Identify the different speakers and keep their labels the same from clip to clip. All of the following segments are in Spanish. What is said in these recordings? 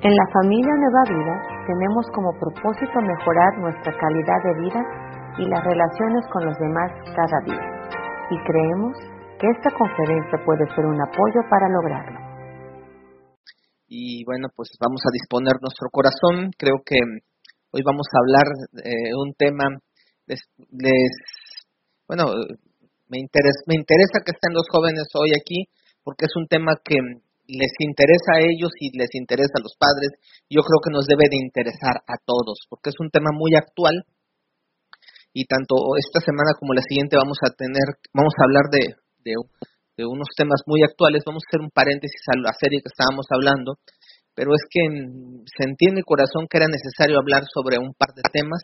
Speaker 1: En la familia Nueva Vida tenemos como propósito mejorar nuestra calidad de vida y las relaciones con los demás cada día. Y creemos que esta conferencia puede ser un apoyo para lograrlo.
Speaker 2: Y bueno, pues vamos a disponer nuestro corazón. Creo que hoy vamos a hablar de un tema, les, bueno, me interesa, me interesa que estén los jóvenes hoy aquí porque es un tema que les interesa a ellos y les interesa a los padres, yo creo que nos debe de interesar a todos, porque es un tema muy actual. Y tanto esta semana como la siguiente vamos a tener, vamos a hablar de, de, unos temas muy actuales, vamos a hacer un paréntesis a la serie que estábamos hablando, pero es que sentí en mi corazón que era necesario hablar sobre un par de temas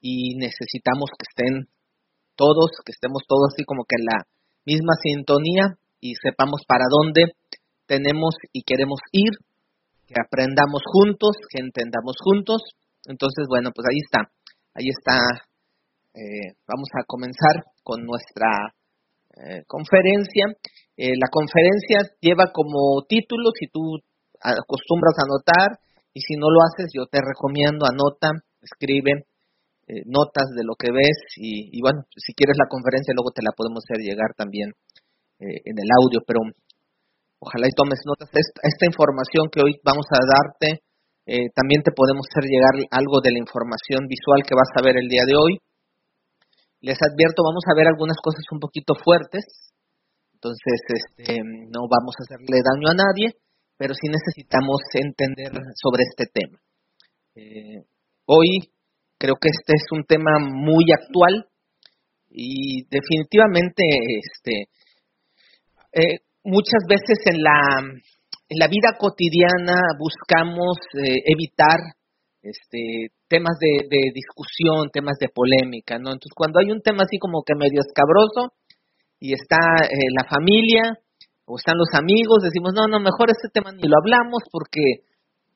Speaker 2: y necesitamos que estén todos, que estemos todos así como que en la misma sintonía y sepamos para dónde tenemos y queremos ir, que aprendamos juntos, que entendamos juntos. Entonces, bueno, pues ahí está, ahí está. Eh, vamos a comenzar con nuestra eh, conferencia. Eh, la conferencia lleva como título, si tú acostumbras a anotar, y si no lo haces, yo te recomiendo, anota, escribe notas de lo que ves, y, y, bueno, si quieres la conferencia, luego te la podemos hacer llegar también en el audio, pero Ojalá y tomes notas. Esta, esta información que hoy vamos a darte, eh, también te podemos hacer llegar algo de la información visual que vas a ver el día de hoy. Les advierto, vamos a ver algunas cosas un poquito fuertes, entonces este, no vamos a hacerle daño a nadie, pero sí necesitamos entender sobre este tema. Eh, hoy creo que este es un tema muy actual y definitivamente este, eh, muchas veces en la, en la vida cotidiana buscamos eh, evitar este, temas de, de, discusión, temas de polémica, ¿no? Entonces, cuando hay un tema así como que medio escabroso y está eh, la familia o están los amigos, decimos, no, no, mejor este tema ni lo hablamos porque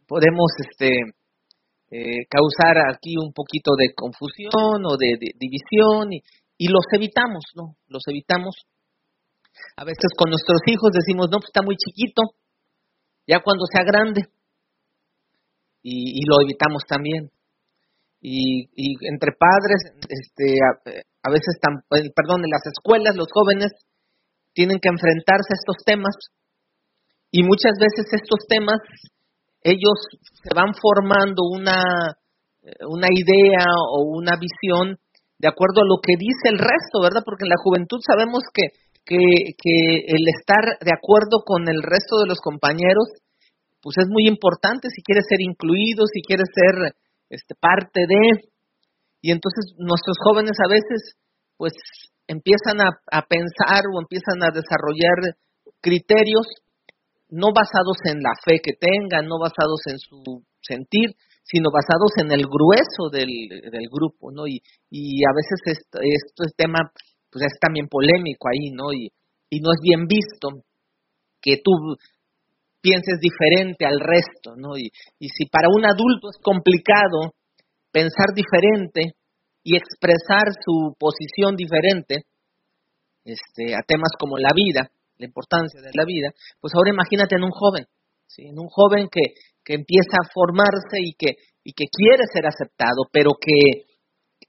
Speaker 2: podemos este, eh, causar aquí un poquito de confusión o de, división y, y los evitamos, ¿no? Los evitamos a veces con nuestros hijos decimos, no, pues está muy chiquito, ya cuando sea grande. Y, lo evitamos también. Y, entre padres, este, a, veces, eh, perdón, en las escuelas los jóvenes tienen que enfrentarse a estos temas y muchas veces estos temas ellos se van formando una, una idea o una visión de acuerdo a lo que dice el resto, ¿verdad? Porque en la juventud sabemos que que, que el estar de acuerdo con el resto de los compañeros, pues es muy importante si quieres ser incluido, si quieres ser este, parte de. Y entonces nuestros jóvenes a veces, pues empiezan a, pensar o empiezan a desarrollar criterios no basados en la fe que tengan, no basados en su sentir, sino basados en el grueso del, del grupo, ¿no? Y, y a veces esto, esto es tema pues es también polémico ahí, ¿no? Y, no es bien visto que tú pienses diferente al resto, ¿no? Y, y si para un adulto es complicado pensar diferente y expresar su posición diferente este, a temas como la vida, la importancia de la vida, pues ahora imagínate en un joven, ¿sí? en un joven que, que empieza a formarse y que, y que quiere ser aceptado, pero que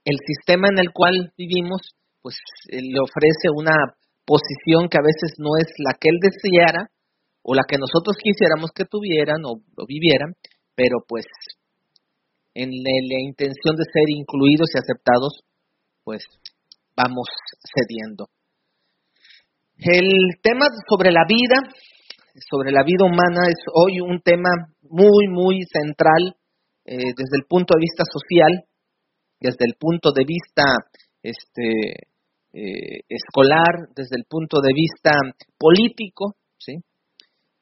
Speaker 2: el sistema en el cual vivimos pues eh, le ofrece una posición que a veces no es la que él deseara o la que nosotros quisiéramos que tuvieran o, vivieran, pero pues en la, intención de ser incluidos y aceptados, pues vamos cediendo. El tema sobre la vida, sobre la vida humana, es hoy un tema muy, muy central eh, desde el punto de vista social, desde el punto de vista este, eh, escolar, desde el punto de vista político.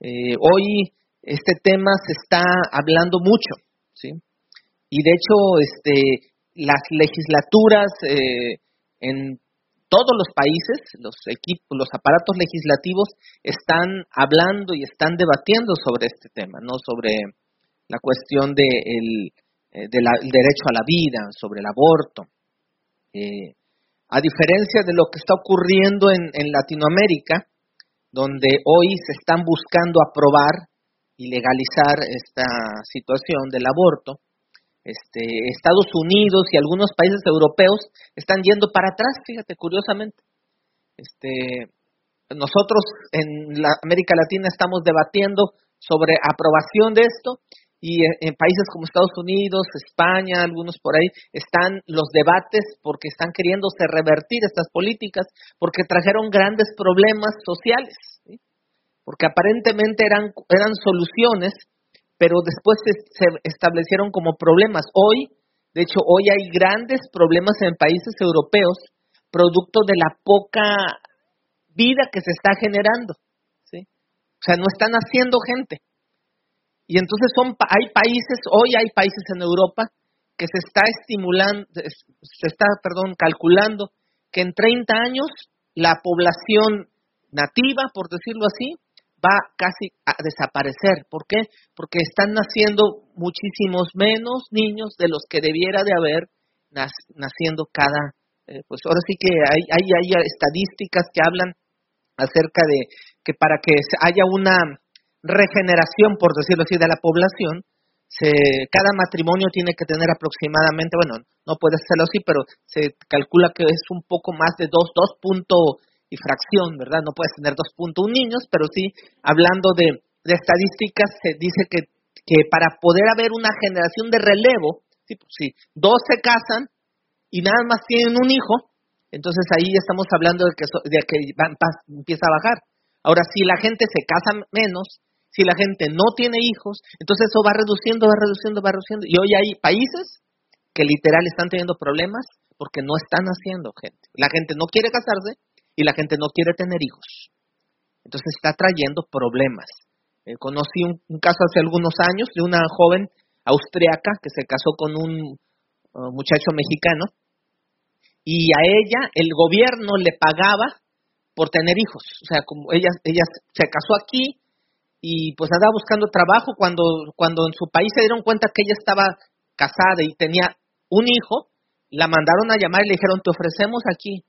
Speaker 2: Eh, hoy este tema se está hablando mucho, y de hecho este, las legislaturas eh, en todos los países, los equipos, los aparatos legislativos están hablando y están debatiendo sobre este tema, no sobre la cuestión de derecho a la vida, sobre el aborto. A diferencia de lo que está ocurriendo en, Latinoamérica, donde hoy se están buscando aprobar y legalizar esta situación del aborto, este, Estados Unidos y algunos países europeos están yendo para atrás, fíjate, curiosamente. Este, nosotros en la América Latina estamos debatiendo sobre aprobación de esto y en, países como Estados Unidos, España, algunos por ahí, están los debates porque están queriéndose revertir estas políticas porque trajeron grandes problemas sociales, porque aparentemente eran, eran soluciones, pero después se establecieron como problemas. Hoy, de hecho, hoy hay grandes problemas en países europeos producto de la poca vida que se está generando. ¿sí? O sea, no están haciendo gente. Y entonces son, hay países, hoy hay países en Europa que se está estimulando, se está, perdón, calculando que en 30 años la población nativa, por decirlo así, va casi a desaparecer. ¿Por qué? Porque están naciendo muchísimos menos niños de los que debiera de haber naciendo cada, eh, pues ahora sí que hay, hay, hay estadísticas que hablan acerca de que para que haya una regeneración, por decirlo así, de la población, se, cada matrimonio tiene que tener aproximadamente, bueno, no puede serlo así, pero se calcula que es un poco más de dos, dos punto y fracción, ¿verdad? No puedes tener 2.1 niños, pero sí, hablando de, estadísticas, se dice que, que para poder haber una generación de relevo, sí, pues, sí, dos se casan y nada más tienen un hijo, entonces ahí estamos hablando de que, de que empieza a bajar. Ahora, si la gente se casa menos, si la gente no tiene hijos, entonces eso va reduciendo, va reduciendo, va reduciendo. Y hoy hay países que literal están teniendo problemas porque no están haciendo gente. La gente no quiere casarse y la gente no quiere tener hijos. Entonces está trayendo problemas. Eh, conocí un, caso hace algunos años de una joven austriaca que se casó con un uh, muchacho mexicano y a ella el gobierno le pagaba por tener hijos. O sea, como ella, ella se casó aquí y pues andaba buscando trabajo cuando, cuando en su país se dieron cuenta que ella estaba casada y tenía un hijo, la mandaron a llamar y le dijeron, te ofrecemos aquí,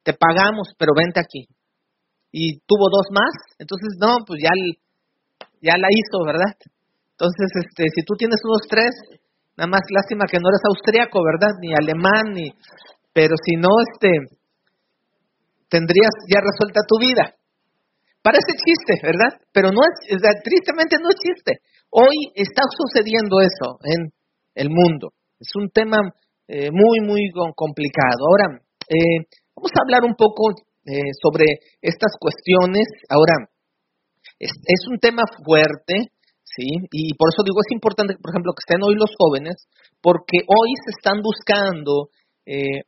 Speaker 2: te pagamos, pero vente aquí. Y tuvo dos más, entonces no, pues ya, ya la hizo, ¿verdad? Entonces, este, si tú tienes unos tres, nada más lástima que no eres austriaco, ¿verdad? Ni alemán, ni pero si no, este, tendrías ya resuelta tu vida. Parece chiste, ¿verdad? Pero no es, tristemente no es chiste. Hoy está sucediendo eso en el mundo. Es un tema eh, muy, muy complicado. Ahora, eh, vamos a hablar un poco eh, sobre estas cuestiones. Ahora, es, es, un tema fuerte, ¿sí? Y por eso digo, es importante, por ejemplo, que estén hoy los jóvenes, porque hoy se están buscando eh,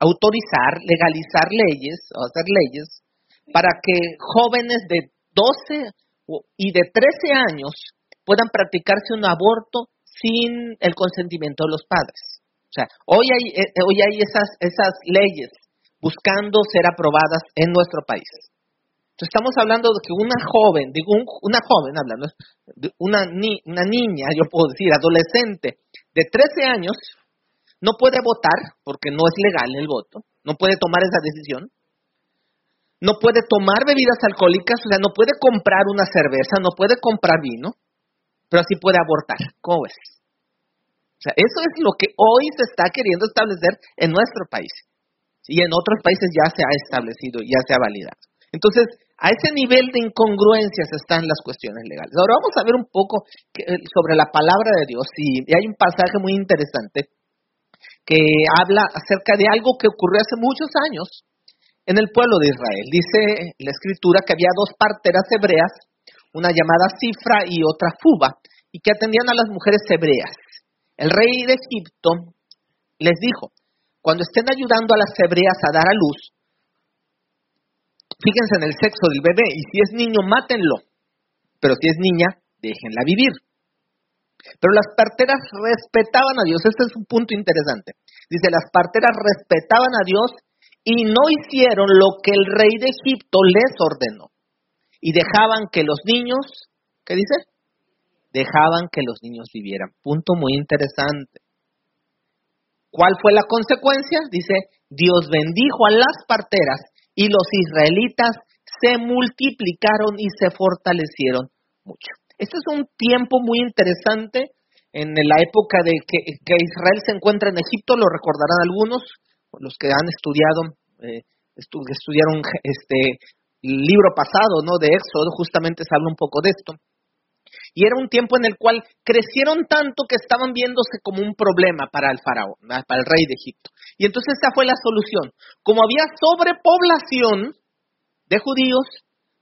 Speaker 2: autorizar, legalizar leyes, o hacer leyes, para que jóvenes de 12 y de 13 años puedan practicarse un aborto sin el consentimiento de los padres. O sea, hoy hay, eh, hoy hay esas, esas leyes buscando ser aprobadas en nuestro país. Entonces estamos hablando de que una joven, digo una joven hablando, una, una niña, yo puedo decir, adolescente de 13 años, no puede votar porque no es legal el voto, no puede tomar esa decisión, no puede tomar bebidas alcohólicas, o sea, no puede comprar una cerveza, no puede comprar vino, pero sí puede abortar. ¿Cómo ves? O sea, eso es lo que hoy se está queriendo establecer en nuestro país. Y en otros países ya se ha establecido, ya se ha validado. Entonces, a ese nivel de incongruencias están las cuestiones legales. Ahora vamos a ver un poco eh, sobre la palabra de Dios y hay un pasaje muy interesante que habla acerca de algo que ocurrió hace muchos años en el pueblo de Israel. Dice la escritura que había dos parteras hebreas, una llamada Cifra y otra Fuba, y que atendían a las mujeres hebreas. El rey de Egipto les dijo, cuando estén ayudando a las hebreas a dar a luz, fíjense en el sexo del bebé, y si es niño, mátenlo, pero si es niña, déjenla vivir. Pero las parteras respetaban a Dios. Este es un punto interesante. Dice, las parteras respetaban a Dios y no hicieron lo que el rey de Egipto les ordenó. Y dejaban que los niños, ¿qué dice? Dejaban que los niños vivieran. Punto muy interesante. ¿Cuál fue la consecuencia? Dice, Dios bendijo a las parteras y los israelitas se multiplicaron y se fortalecieron mucho. Este es un tiempo muy interesante en la época de que, Israel se encuentra en Egipto, lo recordarán algunos, los que han estudiado, eh, estudiaron este libro pasado, ¿no? De Éxodo, justamente se habla un poco de esto. Y era un tiempo en el cual crecieron tanto que estaban viéndose como un problema para el faraón, para el rey de Egipto. Y entonces esa fue la solución. Como había sobrepoblación de judíos,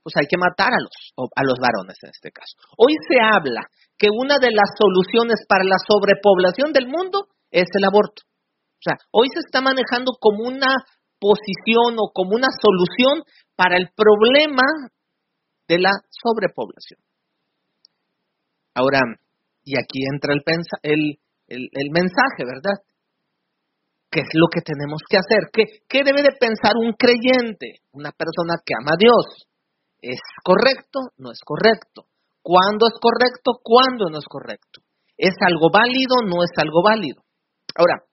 Speaker 2: pues hay que matar a los, a los varones en este caso. Hoy se habla que una de las soluciones para la sobrepoblación del mundo es el aborto. O sea, hoy se está manejando como una posición o como una solución para el problema de la sobrepoblación. Ahora, y aquí entra el, mensaje, ¿verdad? ¿Qué es lo que tenemos que hacer? ¿Qué, ¿Qué debe de pensar un creyente, una persona que ama a Dios? ¿Es correcto? ¿No es correcto? ¿Cuándo es correcto? ¿Cuándo no es correcto? ¿Es algo válido? ¿No es algo válido? Ahora,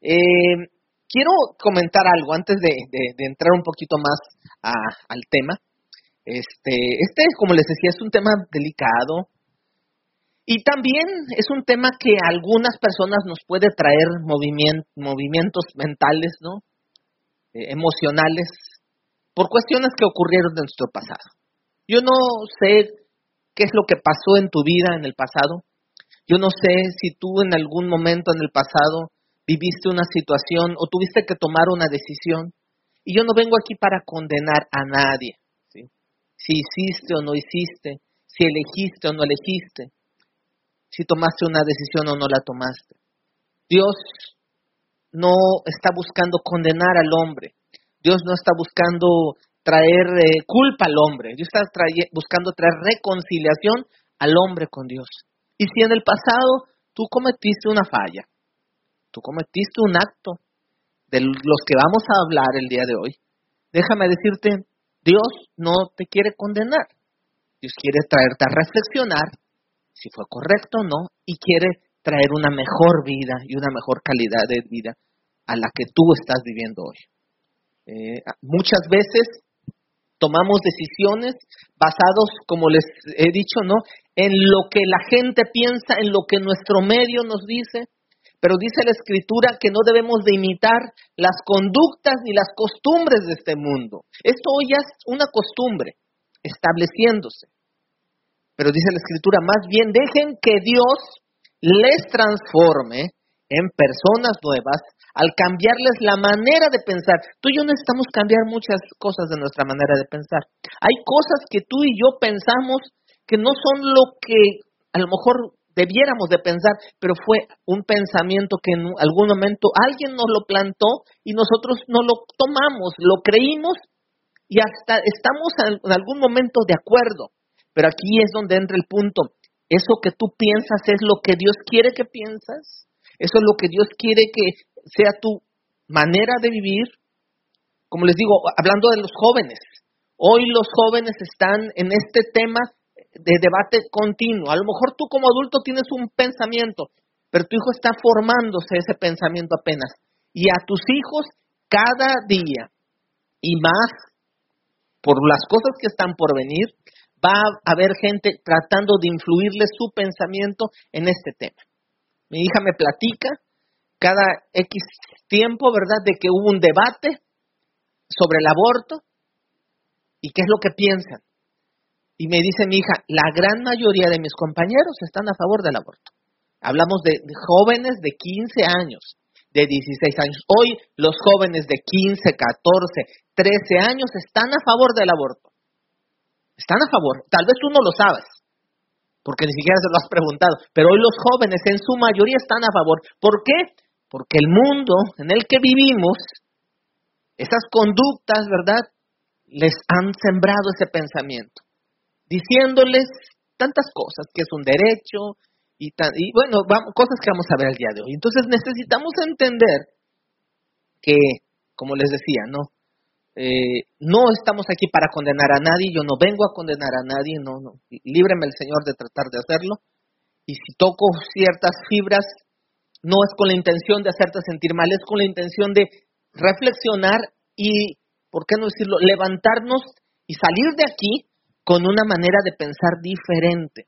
Speaker 2: eh, quiero comentar algo antes de, entrar un poquito más al tema. Este, este, como les decía, es un tema delicado, y también es un tema que a algunas personas nos puede traer movimientos mentales, ¿no? Eh, emocionales, por cuestiones que ocurrieron en nuestro pasado. Yo no sé qué es lo que pasó en tu vida en el pasado. Yo no sé si tú en algún momento en el pasado viviste una situación o tuviste que tomar una decisión. Y yo no vengo aquí para condenar a nadie. Si hiciste o no hiciste, si elegiste o no elegiste si tomaste una decisión o no la tomaste. Dios no está buscando condenar al hombre. Dios no está buscando traer eh, culpa al hombre. Dios está buscando traer reconciliación al hombre con Dios. Y si en el pasado tú cometiste una falla, tú cometiste un acto de los que vamos a hablar el día de hoy, déjame decirte, Dios no te quiere condenar. Dios quiere traerte a reflexionar si fue correcto o no, y quiere traer una mejor vida y una mejor calidad de vida a la que tú estás viviendo hoy. Eh, muchas veces tomamos decisiones basados, como les he dicho, ¿no? En lo que la gente piensa, en lo que nuestro medio nos dice, pero dice la escritura que no debemos de imitar las conductas ni las costumbres de este mundo. Esto hoy ya es una costumbre estableciéndose. Pero dice la escritura, más bien dejen que Dios les transforme en personas nuevas al cambiarles la manera de pensar. Tú y yo necesitamos cambiar muchas cosas de nuestra manera de pensar. Hay cosas que tú y yo pensamos que no son lo que a lo mejor debiéramos de pensar, pero fue un pensamiento que en algún momento alguien nos lo plantó y nosotros no lo tomamos, lo creímos y hasta estamos en algún momento de acuerdo. Pero aquí es donde entra el punto. Eso que tú piensas es lo que Dios quiere que piensas. Eso es lo que Dios quiere que sea tu manera de vivir. Como les digo, hablando de los jóvenes. Hoy los jóvenes están en este tema de debate continuo. A lo mejor tú como adulto tienes un pensamiento, pero tu hijo está formándose ese pensamiento apenas. Y a tus hijos cada día y más por las cosas que están por venir, va a haber gente tratando de influirle su pensamiento en este tema. Mi hija me platica cada X tiempo, ¿verdad?, de que hubo un debate sobre el aborto y qué es lo que piensan. Y me dice mi hija, la gran mayoría de mis compañeros están a favor del aborto. Hablamos de, jóvenes de 15 años, de 16 años. Hoy los jóvenes de 15, 14, 13 años están a favor del aborto. Están a favor. Tal vez tú no lo sabes, porque ni siquiera se lo has preguntado, pero hoy los jóvenes en su mayoría están a favor. ¿Por qué? Porque el mundo en el que vivimos, esas conductas, ¿verdad? Les han sembrado ese pensamiento, diciéndoles tantas cosas, que es un derecho, y, bueno, vamos, cosas que vamos a ver el día de hoy. Entonces necesitamos entender que, como les decía, ¿no? Eh, no estamos aquí para condenar a nadie, yo no vengo a condenar a nadie, no, no, líbreme el Señor de tratar de hacerlo. Y si toco ciertas fibras, no es con la intención de hacerte sentir mal, es con la intención de reflexionar y, ¿por qué no decirlo?, levantarnos y salir de aquí con una manera de pensar diferente.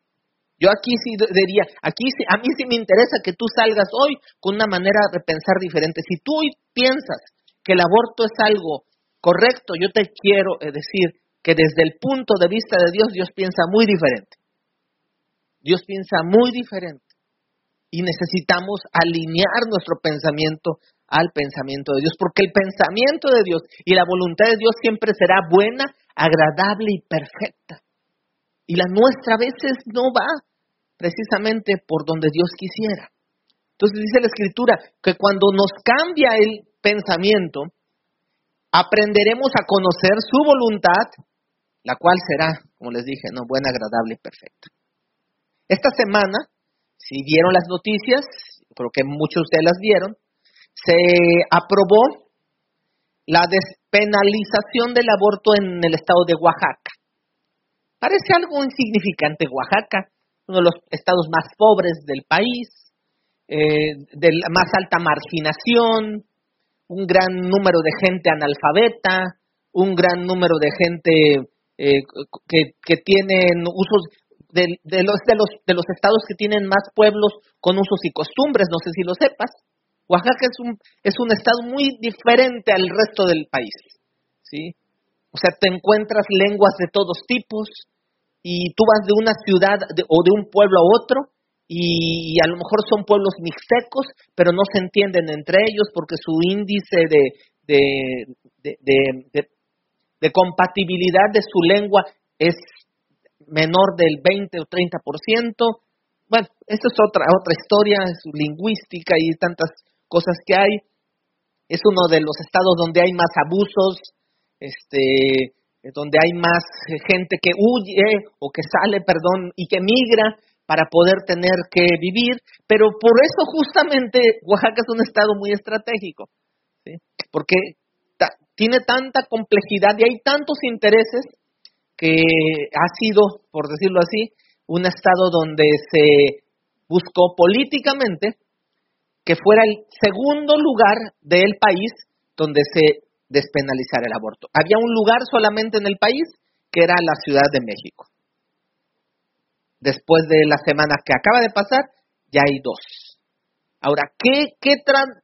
Speaker 2: Yo aquí sí diría, aquí sí, a mí sí me interesa que tú salgas hoy con una manera de pensar diferente. Si tú hoy piensas que el aborto es algo correcto, yo te quiero eh, decir que desde el punto de vista de Dios, Dios piensa muy diferente. Dios piensa muy diferente. Y necesitamos alinear nuestro pensamiento al pensamiento de Dios, porque el pensamiento de Dios y la voluntad de Dios siempre será buena, agradable y perfecta. Y la nuestra a veces no va precisamente por donde Dios quisiera. Entonces dice la Escritura que cuando nos cambia el pensamiento, aprenderemos a conocer su voluntad, la cual será, como les dije, no buena, agradable y perfecta. Esta semana, si vieron las noticias, creo que muchos de ustedes las vieron, se aprobó la despenalización del aborto en el estado de Oaxaca. Parece algo insignificante Oaxaca, uno de los estados más pobres del país, eh, de la más alta marginación, un gran número de gente analfabeta, un gran número de gente eh, que, que, tienen usos de, de, los, de, los, de los estados que tienen más pueblos con usos y costumbres, no sé si lo sepas. Oaxaca es un, es un estado muy diferente al resto del país, ¿sí? O sea, te encuentras lenguas de todos tipos y tú vas de una ciudad o de un pueblo a otro y a lo mejor son pueblos mixtecos, pero no se entienden entre ellos porque su índice de, de, de, de compatibilidad de su lengua es menor del 20 o 30%. Bueno, esta es otra, otra historia, es lingüística y tantas cosas que hay. Es uno de los estados donde hay más abusos, este, donde hay más gente que huye o que sale, perdón, y que migra para poder tener que vivir, pero por eso justamente Oaxaca es un estado muy estratégico, porque tiene tanta complejidad y hay tantos intereses que ha sido, por decirlo así, un estado donde se buscó políticamente que fuera el segundo lugar del país donde se despenalizara el aborto. Había un lugar solamente en el país que era la Ciudad de México. Después de la semana que acaba de pasar, ya hay dos. Ahora, ¿qué, qué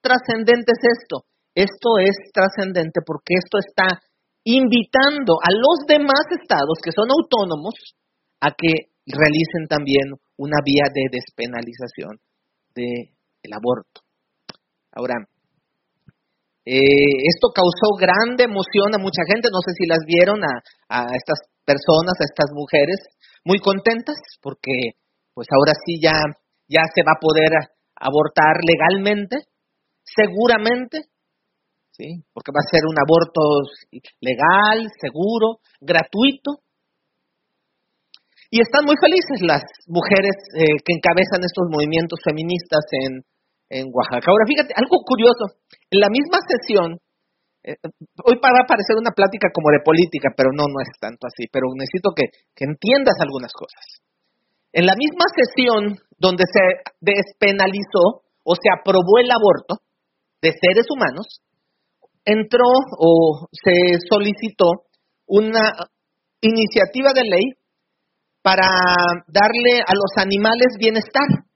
Speaker 2: trascendente es esto? Esto es trascendente porque esto está invitando a los demás estados que son autónomos a que realicen también una vía de despenalización de el aborto. Ahora, eh, esto causó grande emoción a mucha gente, no sé si las vieron a, estas personas, a estas mujeres, muy contentas porque pues ahora sí ya, ya se va a poder abortar legalmente, seguramente, ¿sí? porque va a ser un aborto legal, seguro, gratuito. Y están muy felices las mujeres eh, que encabezan estos movimientos feministas en, en Oaxaca. Ahora, fíjate, algo curioso. En la misma sesión, eh, hoy va a parecer una plática como de política, pero no, no es tanto así, pero necesito que, que entiendas algunas cosas. En la misma sesión donde se despenalizó o se aprobó el aborto de seres humanos, entró o se solicitó una iniciativa de ley para darle a los animales bienestar.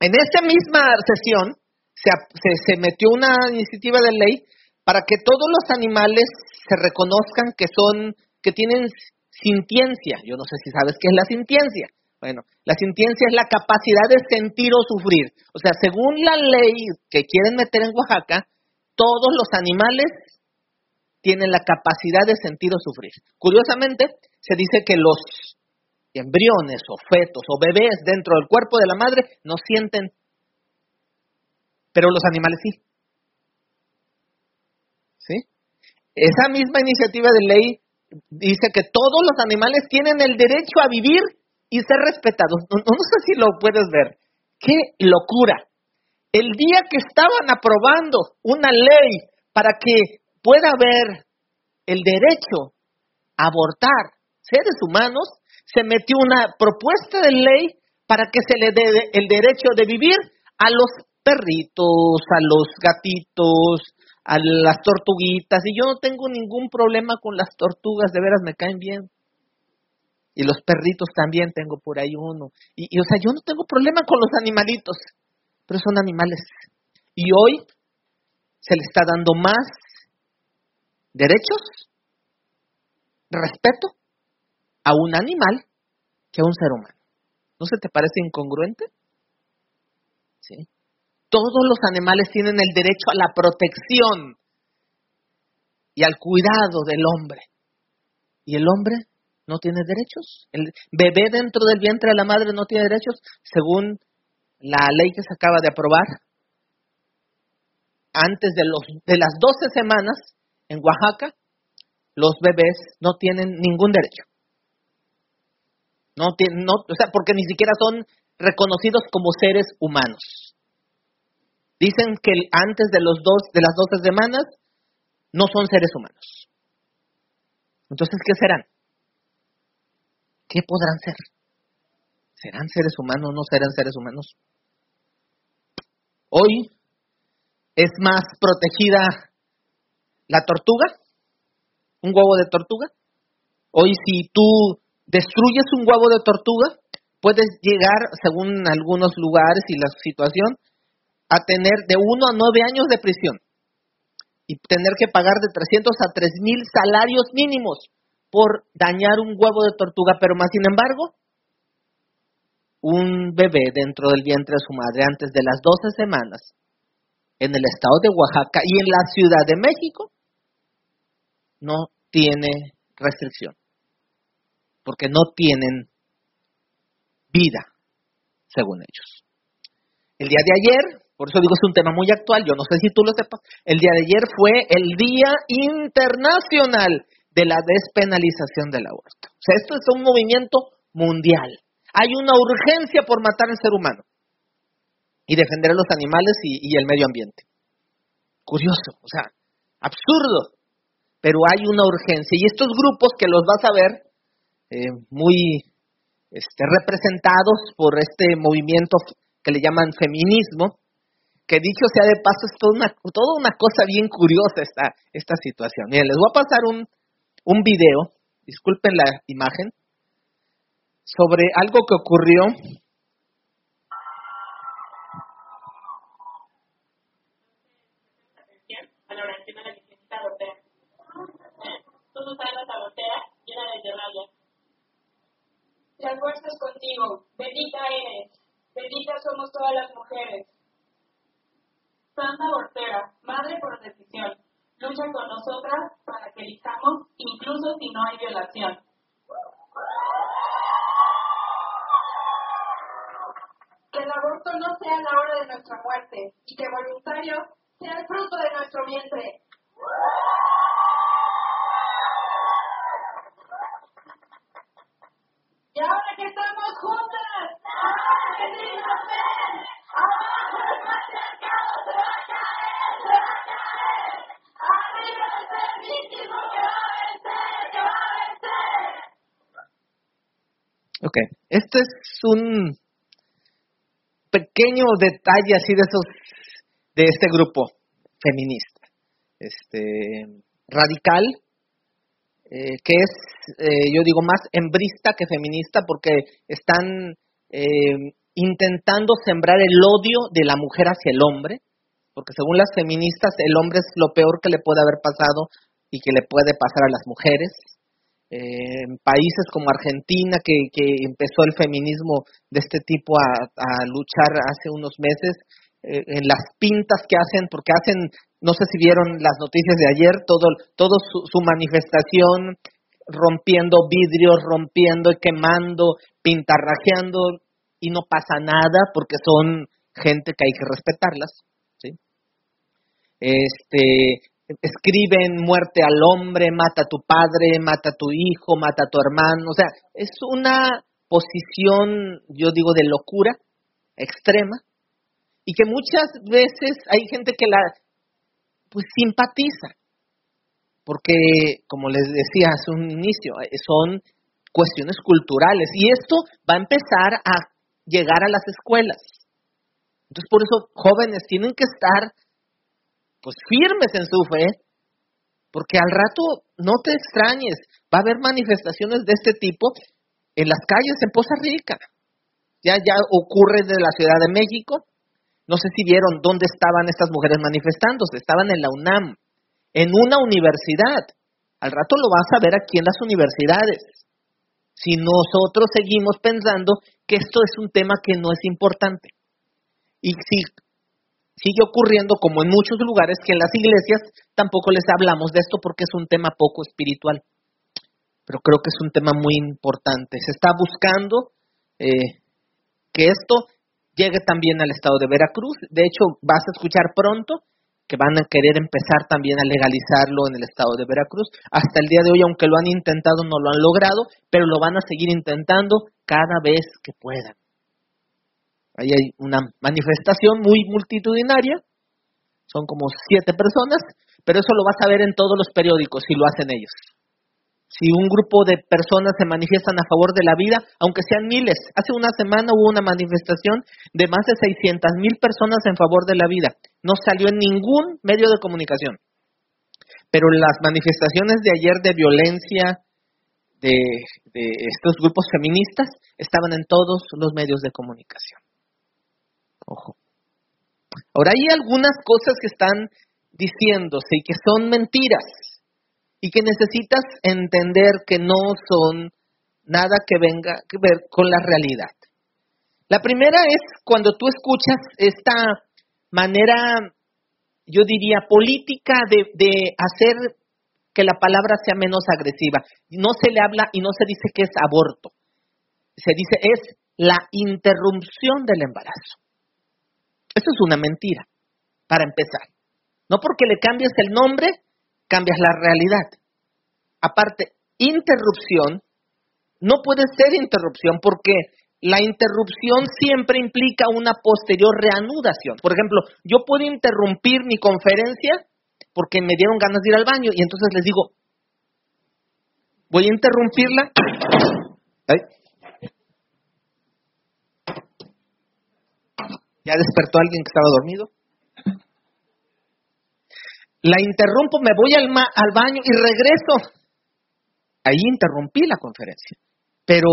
Speaker 2: En esa misma sesión se, se, metió una iniciativa de ley para que todos los animales se reconozcan que son, que tienen sintiencia. Yo no sé si sabes qué es la sintiencia. Bueno, la sintiencia es la capacidad de sentir o sufrir. O sea, según la ley que quieren meter en Oaxaca, todos los animales tienen la capacidad de sentir o sufrir. Curiosamente, se dice que los embriones o fetos o bebés dentro del cuerpo de la madre no sienten, pero los animales sí. ¿Sí? Esa misma iniciativa de ley dice que todos los animales tienen el derecho a vivir y ser respetados. No, no sé si lo puedes ver. ¡Qué locura! El día que estaban aprobando una ley para que pueda haber el derecho a abortar seres humanos, se metió una propuesta de ley para que se le dé el derecho de vivir a los perritos, a los gatitos, a las tortuguitas. Y yo no tengo ningún problema con las tortugas, de veras me caen bien. Y los perritos también tengo por ahí uno. Y, o sea, yo no tengo problema con los animalitos, pero son animales. Y hoy se le está dando más derechos, respeto a un animal que a un ser humano. ¿No se te parece incongruente? ¿Sí? Todos los animales tienen el derecho a la protección y al cuidado del hombre. ¿Y el hombre no tiene derechos? ¿El bebé dentro del vientre de la madre no tiene derechos? Según la ley que se acaba de aprobar, antes de, los, de las 12 semanas en Oaxaca, los bebés no tienen ningún derecho. No, no, o sea, porque ni siquiera son reconocidos como seres humanos. Dicen que antes de, los dos, de las 12 semanas no son seres humanos. Entonces, ¿qué serán? ¿Qué podrán ser? ¿Serán seres humanos o no serán seres humanos? Hoy es más protegida la tortuga, un huevo de tortuga. Hoy si tú destruyes un huevo de tortuga, puedes llegar, según algunos lugares y la situación, a tener de uno a nueve años de prisión y tener que pagar de 300 a 3 mil salarios mínimos por dañar un huevo de tortuga, pero más sin embargo, un bebé dentro del vientre de su madre antes de las 12 semanas en el estado de Oaxaca y en la Ciudad de México no tiene restricción, porque no tienen vida, según ellos. El día de ayer, por eso digo es un tema muy actual, yo no sé si tú lo sepas, el día de ayer fue el Día Internacional de la Despenalización del Aborto. O sea, esto es un movimiento mundial. Hay una urgencia por matar al ser humano y defender a los animales y, el medio ambiente. Curioso, o sea, absurdo, pero hay una urgencia. Y estos grupos que los vas a ver eh, muy este, representados por este movimiento que le llaman feminismo, que dicho sea de paso es toda una, toda una cosa bien curiosa esta, esta situación. Miren, les voy a pasar un, un video, disculpen la imagen, sobre algo que ocurrió
Speaker 3: La fuerza es contigo, bendita eres, bendita somos todas las mujeres. Santa Ortega, madre por decisión, lucha con nosotras para que elijamos, incluso si no hay violación. Que el aborto no sea la hora de nuestra muerte y que voluntario sea el fruto de nuestro vientre. Y ahora que estamos juntas, ahora que dignos ven, abajo el patriarcado se va a caer, se va a caer. Arriba el feminismo que va a vencer, que va a vencer.
Speaker 2: Ok, este es un pequeño detalle así de esos de este grupo feminista, este radical, eh, que es, eh, yo digo, más hembrista que feminista porque están eh, intentando sembrar el odio de la mujer hacia el hombre, porque según las feministas el hombre es lo peor que le puede haber pasado y que le puede pasar a las mujeres. en países como Argentina, que, que, empezó el feminismo de este tipo a, a luchar hace unos meses, en las pintas que hacen, porque hacen no sé si vieron las noticias de ayer, todo, todo su, manifestación rompiendo vidrios, rompiendo y quemando, pintarrajeando y no pasa nada porque son gente que hay que respetarlas. ¿sí? Este, escriben muerte al hombre, mata a tu padre, mata a tu hijo, mata a tu hermano. O sea, es una posición, yo digo, de locura extrema y que muchas veces hay gente que la pues simpatiza, porque como les decía hace un inicio, eh, son cuestiones culturales y esto va a empezar a llegar a las escuelas. Entonces por eso jóvenes tienen que estar pues firmes en su fe, porque al rato no te extrañes, va a haber manifestaciones de este tipo en las calles en Poza Rica. Ya, ya ocurre de la Ciudad de México. No sé si vieron dónde estaban estas mujeres manifestándose. Estaban en la UNAM, en una universidad. Al rato lo vas a ver aquí en las universidades. Si nosotros seguimos pensando que esto es un tema que no es importante. Y si sigue ocurriendo como en muchos lugares que en las iglesias tampoco les hablamos de esto porque es un tema poco espiritual. Pero creo que es un tema muy importante. Se está buscando eh, que esto llegue también al estado de Veracruz. De hecho, vas a escuchar pronto que van a querer empezar también a legalizarlo en el estado de Veracruz. Hasta el día de hoy, aunque lo han intentado, no lo han logrado, pero lo van a seguir intentando cada vez que puedan. Ahí hay una manifestación muy multitudinaria, son como siete personas, pero eso lo vas a ver en todos los periódicos si lo hacen ellos si un grupo de personas se manifiestan a favor de la vida, aunque sean miles. Hace una semana hubo una manifestación de más de 600 mil personas en favor de la vida. No salió en ningún medio de comunicación. Pero las manifestaciones de ayer de violencia de, estos grupos feministas estaban en todos los medios de comunicación. Ojo. Ahora hay algunas cosas que están diciéndose y que son mentiras y que necesitas entender que no son nada que venga que ver con la realidad. La primera es cuando tú escuchas esta manera, yo diría, política de, de hacer que la palabra sea menos agresiva. No se le habla y no se dice que es aborto. Se dice es la interrupción del embarazo. Eso es una mentira, para empezar. No porque le cambies el nombre, cambias la realidad. Aparte, interrupción no puede ser interrupción porque la interrupción siempre implica una posterior reanudación. Por ejemplo, yo puedo interrumpir mi conferencia porque me dieron ganas de ir al baño y entonces les digo, voy a interrumpirla. ¿Ya despertó alguien que estaba dormido? La interrumpo, me voy al, al baño y regreso. Ahí interrumpí la conferencia. Pero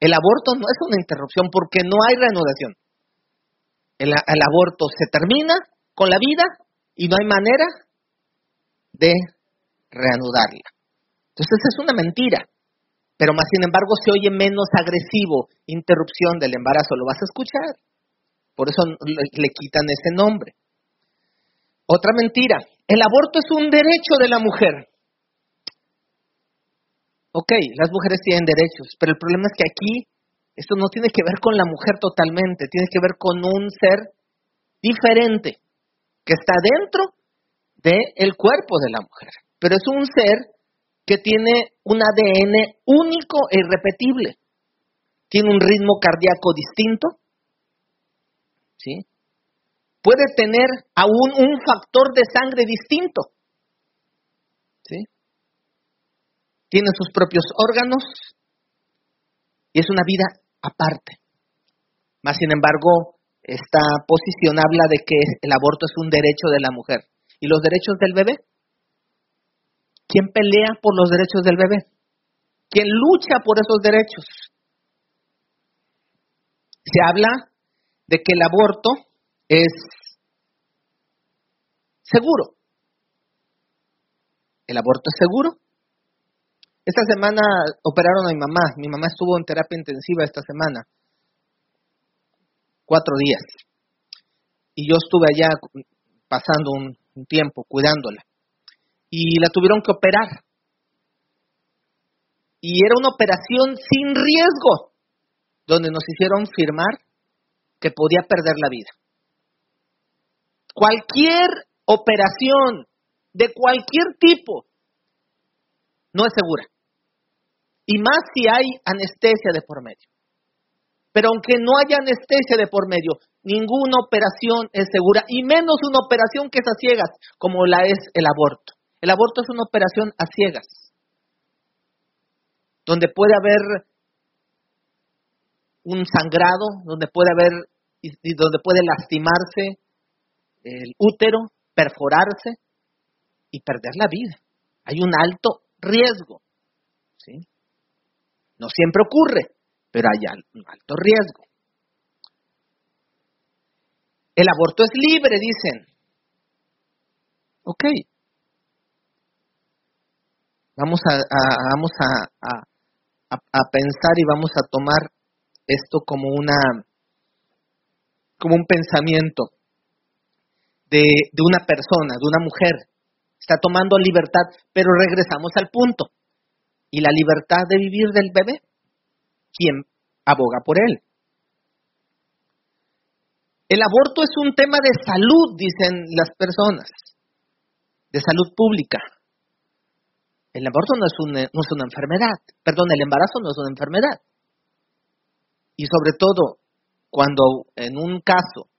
Speaker 2: el aborto no es una interrupción porque no hay reanudación. El aborto se termina con la vida y no hay manera de reanudarla. Entonces es una mentira. Pero más sin embargo se oye menos agresivo, interrupción del embarazo, lo vas a escuchar. Por eso le quitan ese nombre. Otra mentira, el aborto es un derecho de la mujer. Ok, las mujeres tienen derechos, pero el problema es que aquí esto no tiene que ver con la mujer totalmente, tiene que ver con un ser diferente que está dentro del cuerpo de la mujer. Pero es un ser que tiene un ADN único e irrepetible. Tiene un ritmo cardíaco distinto, ¿sí? Puede tener aún un factor de sangre distinto. ¿Sí? Tiene sus propios órganos y es una vida aparte. Más sin embargo, esta posición habla de que el aborto es un derecho de la mujer. ¿Y los derechos del bebé? ¿Quién pelea por los derechos del bebé? ¿Quién lucha por esos derechos? Se habla de que el aborto es seguro. ¿El aborto es seguro? Esta semana operaron a mi mamá. Mi mamá estuvo en terapia intensiva esta semana. Cuatro días. Y yo estuve allá pasando un, un tiempo cuidándola. Y la tuvieron que operar. Y era una operación sin riesgo, donde nos hicieron firmar que podía perder la vida. Cualquier operación de cualquier tipo no es segura. Y más si hay anestesia de por medio. Pero aunque no haya anestesia de por medio, ninguna operación es segura, y menos una operación que es a ciegas, como la es el aborto. El aborto es una operación a ciegas, donde puede haber un sangrado, donde puede haber y donde puede lastimarse el útero, perforarse y perder la vida. Hay un alto riesgo. ¿sí? No siempre ocurre, pero hay un alto riesgo. El aborto es libre, dicen. Ok. Vamos a, vamos a, a, pensar y vamos a tomar esto como una como un pensamiento de, una persona, de una mujer. Está tomando libertad, pero regresamos al punto. ¿Y la libertad de vivir del bebé? ¿Quién aboga por él? El aborto es un tema de salud, dicen las personas, de salud pública. El aborto no es una enfermedad, perdón, el embarazo no es una enfermedad. Y sobre todo, cuando en un caso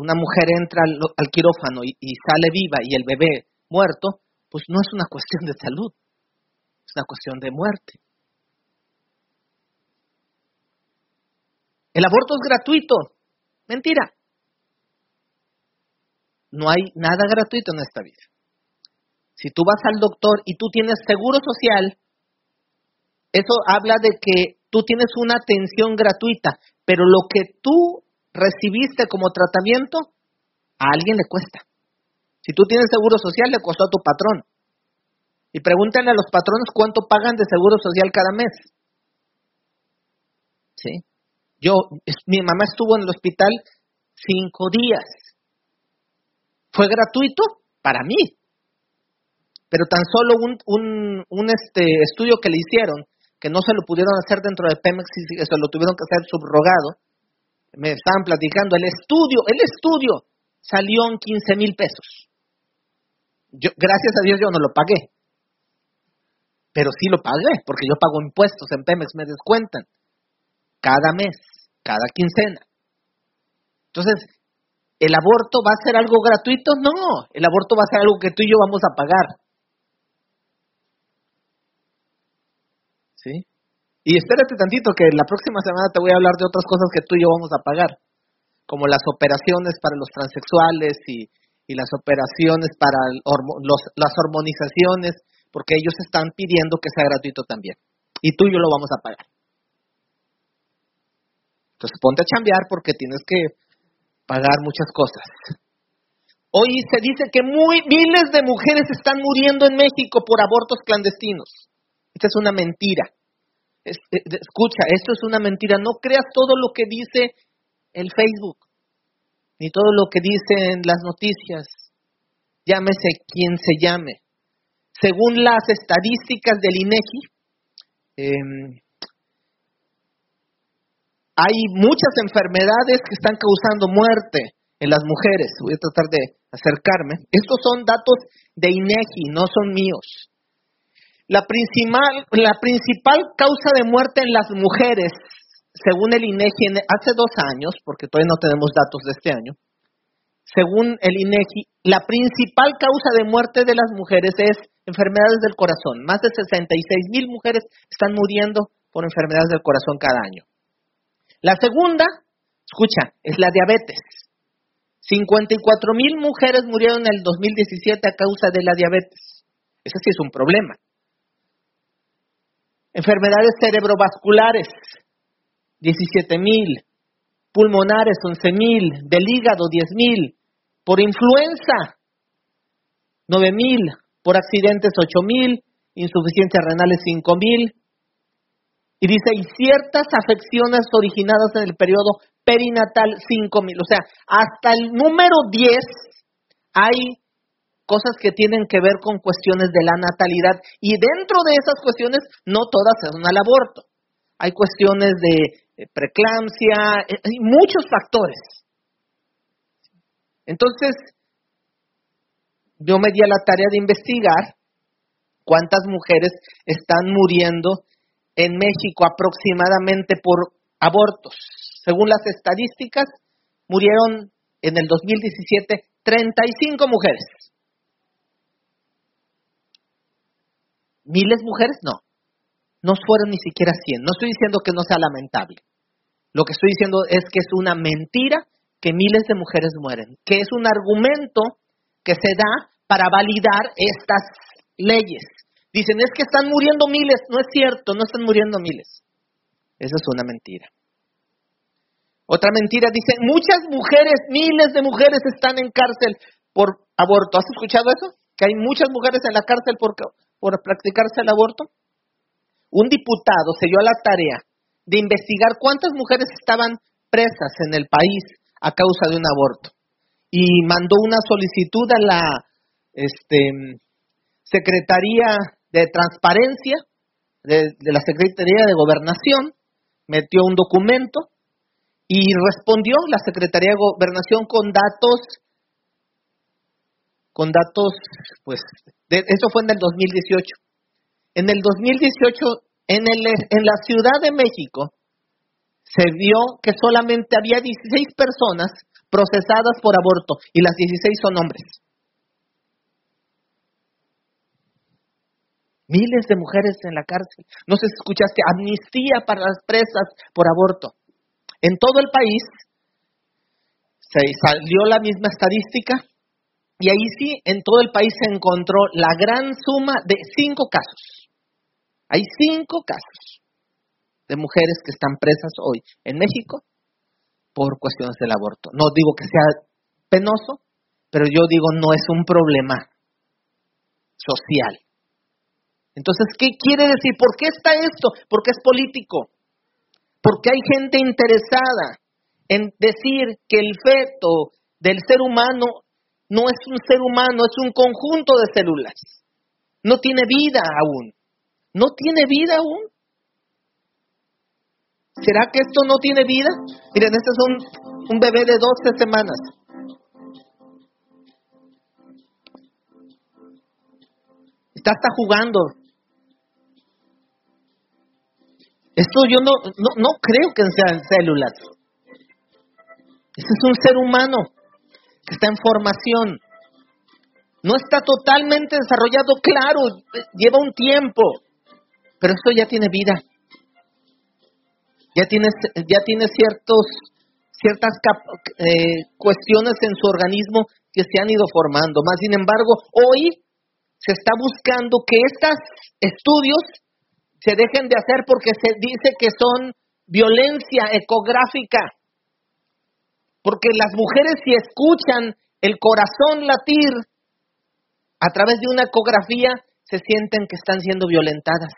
Speaker 2: una mujer entra al, quirófano y, sale viva y el bebé muerto, pues no es una cuestión de salud, es una cuestión de muerte. El aborto es gratuito. Mentira. No hay nada gratuito en esta vida. Si tú vas al doctor y tú tienes seguro social, eso habla de que tú tienes una atención gratuita, pero lo que tú recibiste como tratamiento, a alguien le cuesta. Si tú tienes seguro social, le costó a tu patrón. Y pregúntale a los patrones cuánto pagan de seguro social cada mes. ¿Sí? Yo, mi mamá estuvo en el hospital cinco días. Fue gratuito para mí. Pero tan solo un, un, un este estudio que le hicieron, que no se lo pudieron hacer dentro de Pemex y se lo tuvieron que hacer subrogado, me estaban platicando, el estudio, el estudio salió en 15 mil pesos. Yo, gracias a Dios yo no lo pagué. Pero sí lo pagué, porque yo pago impuestos en Pemex, me descuentan. Cada mes, cada quincena. Entonces, ¿el aborto va a ser algo gratuito? No, el aborto va a ser algo que tú y yo vamos a pagar. ¿Sí? Y espérate tantito que la próxima semana te voy a hablar de otras cosas que tú y yo vamos a pagar, como las operaciones para los transexuales y, las operaciones para las hormonizaciones, porque ellos están pidiendo que sea gratuito también. Y tú y yo lo vamos a pagar. Entonces ponte a chambear porque tienes que pagar muchas cosas. Hoy se dice que miles de mujeres están muriendo en México por abortos clandestinos. Esta es una mentira. Eh, escucha, esto es una mentira. No creas todo lo que dice el Facebook, ni todo lo que dicen las noticias. Llámese quien se llame. Según las estadísticas del INEGI, em, hay muchas enfermedades que están causando muerte en las mujeres. Voy a tratar de acercarme. Estos son datos de INEGI, no son míos. La principal, la principal causa de muerte en las mujeres, según el INEGI, hace dos años, porque todavía no tenemos datos de este año, según el INEGI, la principal causa de muerte de las mujeres es enfermedades del corazón. Más de 66 mil mujeres están muriendo por enfermedades del corazón cada año. La segunda, escucha, es la diabetes. 54 mil mujeres murieron en el 2017 a causa de la diabetes. Ese sí es un problema. Enfermedades cerebrovasculares, 17 mil. Pulmonares, 11 mil. Del hígado, 10 mil. Por influenza, 9 mil. Por accidentes, 8 mil. Insuficiencias renales, 5 mil. Y dice, y ciertas afecciones originadas en el periodo perinatal, 5 mil. O sea, hasta el número 10 hay cosas que tienen que ver con cuestiones de la natalidad. Y dentro de esas cuestiones, no todas son al aborto. Hay cuestiones de eh, preeclampsia, eh, hay muchos factores. Entonces, yo me di a la tarea de investigar cuántas mujeres están muriendo en México aproximadamente por abortos. Según las estadísticas, murieron en el 2017 35 mujeres. ¿Miles mujeres? No. No fueron ni siquiera 100. No estoy diciendo que no sea lamentable. Lo que estoy diciendo es que es una mentira que miles de mujeres mueren, que es un argumento que se da para validar estas leyes. Dicen, es que están muriendo miles. No es cierto, no están muriendo miles. Eso es una mentira. Otra mentira dice, muchas mujeres, miles de mujeres están en cárcel por aborto. ¿Has escuchado eso? Que hay muchas mujeres en la cárcel por, por practicarse el aborto. Un diputado se dio a la tarea de investigar cuántas mujeres estaban presas en el país a causa de un aborto y mandó una solicitud a la este, Secretaría de Transparencia de, de la Secretaría de Gobernación, metió un documento y respondió la Secretaría de Gobernación con datos con datos, pues, eso fue en el 2018. En el 2018, en, el, en la Ciudad de México, se vio que solamente había 16 personas procesadas por aborto y las 16 son hombres. Miles de mujeres en la cárcel. No sé si escuchaste, amnistía para las presas por aborto. En todo el país se salió la misma estadística y ahí sí, en todo el país se encontró la gran suma de cinco casos. Hay cinco casos de mujeres que están presas hoy en México por cuestiones del aborto. No digo que sea penoso, pero yo digo no es un problema social. Entonces, ¿qué quiere decir? ¿Por qué está esto? Porque es político. Porque hay gente interesada en decir que el feto del ser humano no es un ser humano, es un conjunto de células. No tiene vida aún. No tiene vida aún. ¿Será que esto no tiene vida? Miren, este es un, bebé de 12 semanas. Está hasta jugando. Esto yo no, no, no creo que sean células. Este es un ser humano está en formación. No está totalmente desarrollado, claro, lleva un tiempo, pero esto ya tiene vida. Ya tiene, ya tiene ciertos, ciertas eh, cuestiones en su organismo que se han ido formando. Más sin embargo, hoy se está buscando que estos estudios se dejen de hacer porque se dice que son violencia ecográfica. Porque las mujeres si escuchan el corazón latir a través de una ecografía, se sienten que están siendo violentadas.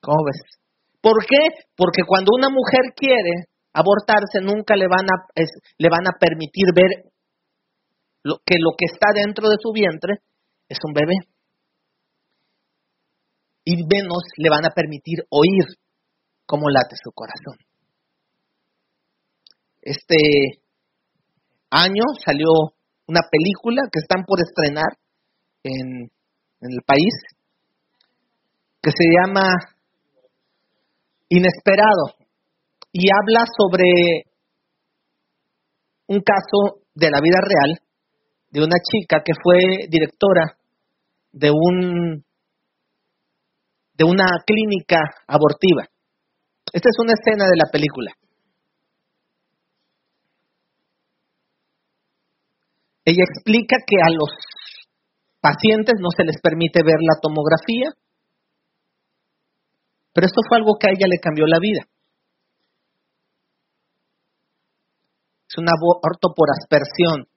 Speaker 2: ¿Cómo ves? ¿Por qué? Porque cuando una mujer quiere abortarse, nunca le van a, le van a permitir ver lo, que lo que está dentro de su vientre es un bebé. Y menos le van a permitir oír cómo late su corazón. Este año salió una película que están por estrenar en, el país, que se llama Inesperado, y habla sobre un caso de la vida real de una chica que fue directora de un de una clínica abortiva. Esta es una escena de la película. Ella explica que a los pacientes no se les permite ver la tomografía, pero esto fue algo que a ella le cambió la vida. Es un aborto por aspersión.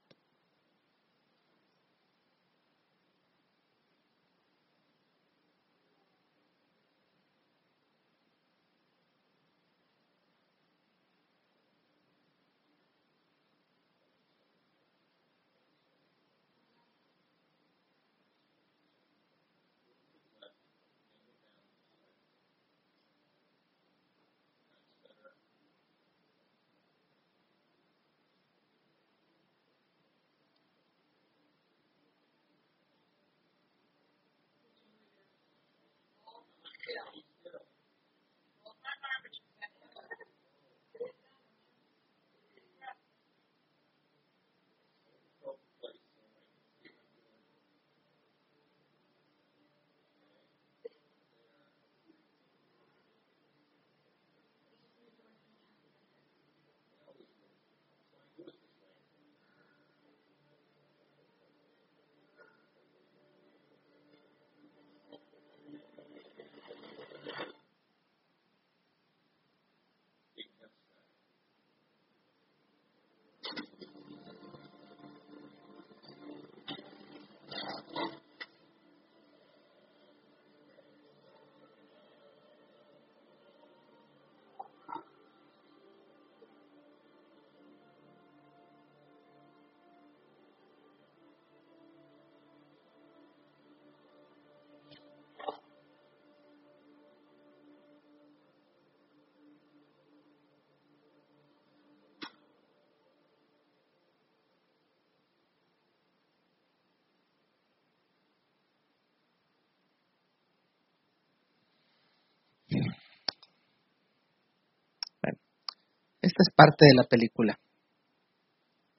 Speaker 2: Esta es parte de la película.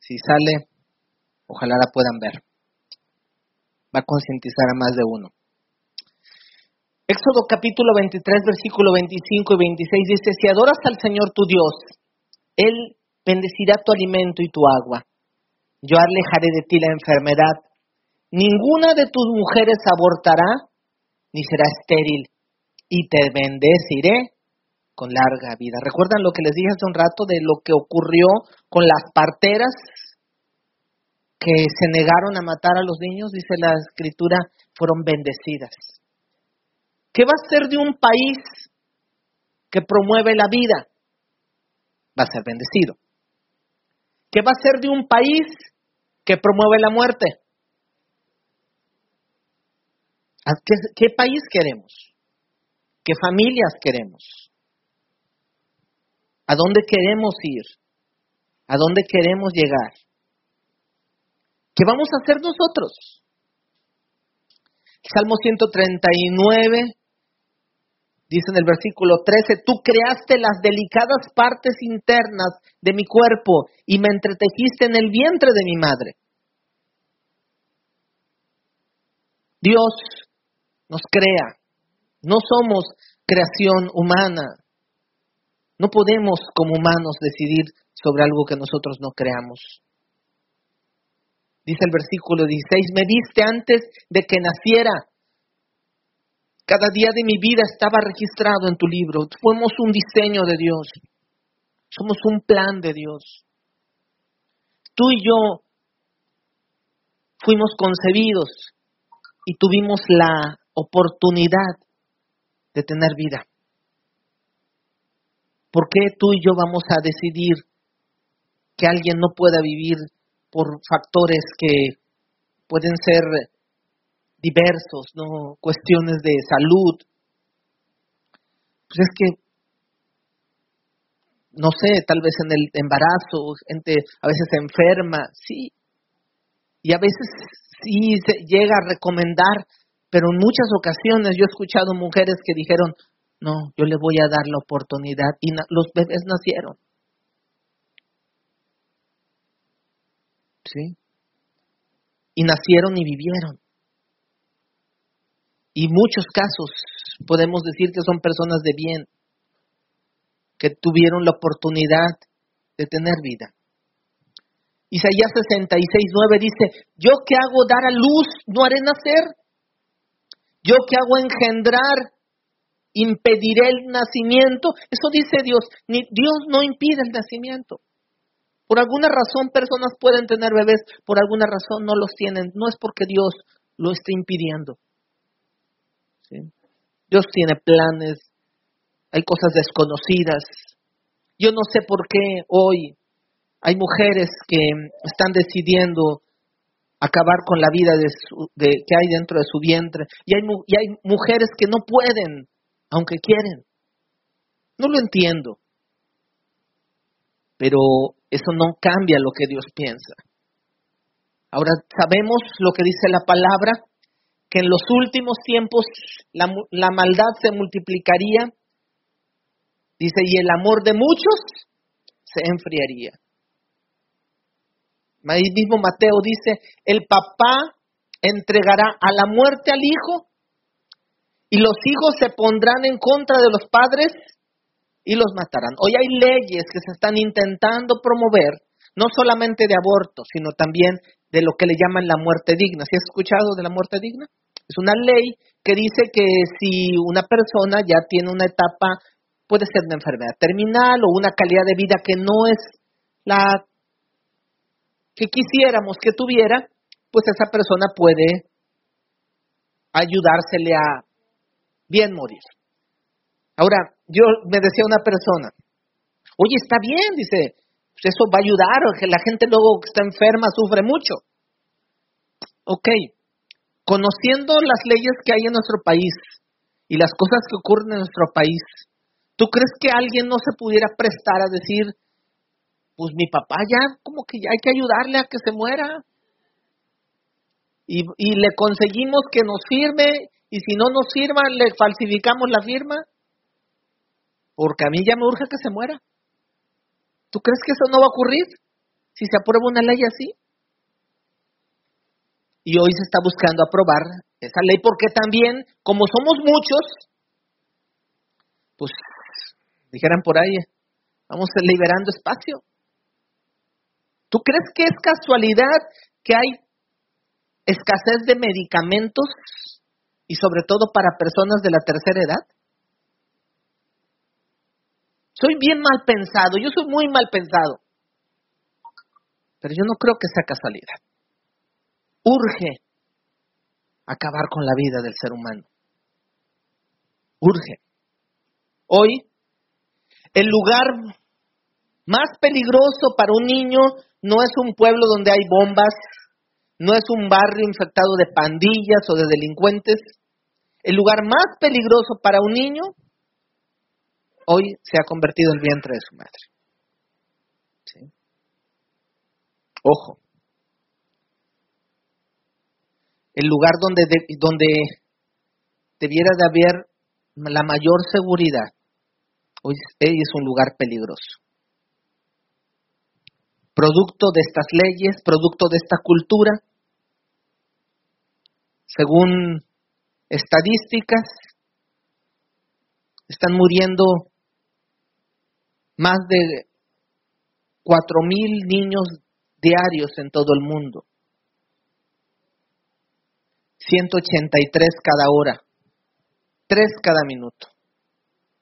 Speaker 2: Si sale, ojalá la puedan ver. Va a concientizar a más de uno. Éxodo capítulo 23, versículo 25 y 26 dice, si adoras al Señor tu Dios, Él bendecirá tu alimento y tu agua. Yo alejaré de ti la enfermedad. Ninguna de tus mujeres abortará, ni será estéril, y te bendeciré con larga vida. ¿Recuerdan lo que les dije hace un rato de lo que ocurrió con las parteras que se negaron a matar a los niños? Dice la escritura, fueron bendecidas. ¿Qué va a ser de un país que promueve la vida? Va a ser bendecido. ¿Qué va a ser de un país que promueve la muerte? ¿Qué, qué país queremos? ¿Qué familias queremos? ¿A dónde queremos ir? ¿A dónde queremos llegar? ¿Qué vamos a hacer nosotros? Salmo 139, Dice en el versículo 13, tú creaste las delicadas partes internas de mi cuerpo y me entretejiste en el vientre de mi madre. Dios nos crea, no somos creación humana. No podemos como humanos decidir sobre algo que nosotros no creamos. Dice el versículo 16, me viste antes de que naciera cada día de mi vida estaba registrado en tu libro. Fuimos un diseño de Dios. Somos un plan de Dios. Tú y yo fuimos concebidos y tuvimos la oportunidad de tener vida. ¿Por qué tú y yo vamos a decidir que alguien no pueda vivir por factores que pueden ser diversos, ¿no? Cuestiones de salud. Pues es que, no sé, tal vez en el embarazo, gente a veces enferma, sí. Y a veces sí se llega a recomendar, pero en muchas ocasiones yo he escuchado mujeres que dijeron, no, yo le voy a dar la oportunidad y los bebés nacieron. ¿Sí? Y nacieron y vivieron. Y muchos casos podemos decir que son personas de bien, que tuvieron la oportunidad de tener vida. Isaías 66, 9 dice, yo que hago dar a luz, no haré nacer. Yo que hago engendrar, impediré el nacimiento. Eso dice Dios. Ni, Dios no impide el nacimiento. Por alguna razón personas pueden tener bebés, por alguna razón no los tienen. No es porque Dios lo esté impidiendo. Dios tiene planes, hay cosas desconocidas. Yo no sé por qué hoy hay mujeres que están decidiendo acabar con la vida de, que hay dentro de su vientre y hay, y hay mujeres que no pueden, aunque quieren. No lo entiendo, pero eso no cambia lo que Dios piensa. Ahora sabemos lo que dice la palabra, que en los últimos tiempos la, maldad se multiplicaría, dice, y el amor de muchos se enfriaría. Ahí mismo Mateo dice, el papá entregará a la muerte al hijo y los hijos se pondrán en contra de los padres y los matarán. Hoy hay leyes que se están intentando promover, no solamente de aborto, sino también de lo que le llaman la muerte digna. ¿Sí has escuchado de la muerte digna? Es una ley que dice que si una persona ya tiene una etapa, puede ser una enfermedad terminal o una calidad de vida que no es la que quisiéramos que tuviera, pues esa persona puede ayudársele a bien morir. Ahora, yo me decía una persona, oye, está bien, dice, pues eso va a ayudar, la gente luego que está enferma sufre mucho. Ok, conociendo las leyes que hay en nuestro país y las cosas que ocurren en nuestro país, ¿tú crees que alguien no se pudiera prestar a decir, pues mi papá ya como que ya hay que ayudarle a que se muera? Y le conseguimos que nos firme y si no nos firma, le falsificamos la firma. Porque a mí ya me urge que se muera. ¿Tú crees que eso no va a ocurrir si se aprueba una ley así? Y hoy se está buscando aprobar esa ley porque también, como somos muchos, pues dijeran por ahí, vamos liberando espacio. ¿Tú crees que es casualidad que hay escasez de medicamentos y sobre todo para personas de la tercera edad? Soy bien mal pensado, yo soy muy mal pensado, pero yo no creo que sea casualidad. Urge acabar con la vida del ser humano. Urge. Hoy, el lugar más peligroso para un niño no es un pueblo donde hay bombas, no es un barrio infectado de pandillas o de delincuentes. El lugar más peligroso para un niño hoy se ha convertido en el vientre de su madre. Ojo. El lugar donde, donde debiera de haber la mayor seguridad, hoy es un lugar peligroso producto de estas leyes, producto de esta cultura. Según estadísticas, están muriendo más de cuatro mil niños diarios en todo el mundo. 183 cada hora, tres cada minuto.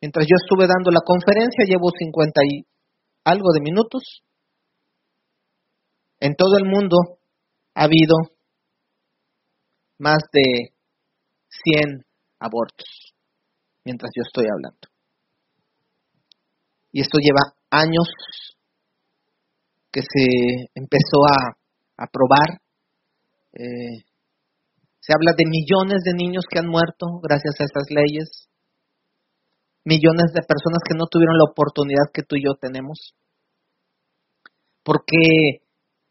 Speaker 2: Mientras yo estuve dando la conferencia, llevo 50 y algo de minutos, en todo el mundo ha habido más de 100 abortos mientras yo estoy hablando. Y esto lleva años que se empezó a, aprobar. Eh, se habla de millones de niños que han muerto gracias a estas leyes, millones de personas que no tuvieron la oportunidad que tú y yo tenemos, porque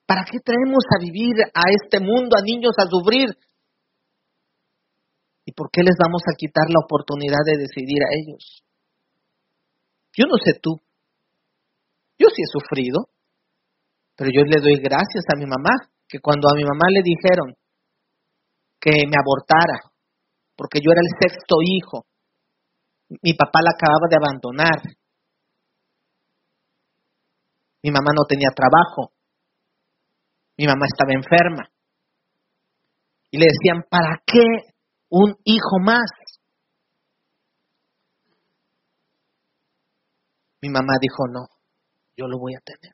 Speaker 2: ¿Para qué traemos a vivir a este mundo, a niños a sufrir? ¿Y por qué les vamos a quitar la oportunidad de decidir a ellos? Yo no sé tú. Yo sí he sufrido. Pero yo le doy gracias a mi mamá, que cuando a mi mamá le dijeron que me abortara, porque yo era el sexto hijo, mi papá la acababa de abandonar. Mi mamá no tenía trabajo. Mi mamá estaba enferma. Y le decían, ¿para qué un hijo más? Mi mamá dijo, no, yo lo voy a tener.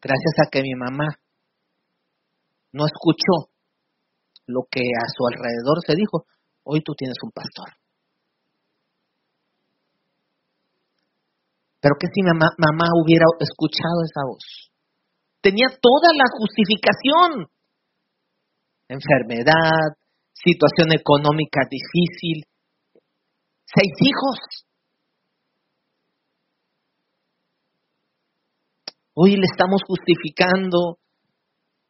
Speaker 2: Gracias a que mi mamá no escuchó lo que a su alrededor se dijo, hoy tú tienes un pastor. Pero que si mamá, mamá hubiera escuchado esa voz, tenía toda la justificación. Enfermedad, situación económica difícil, seis hijos. Hoy le estamos justificando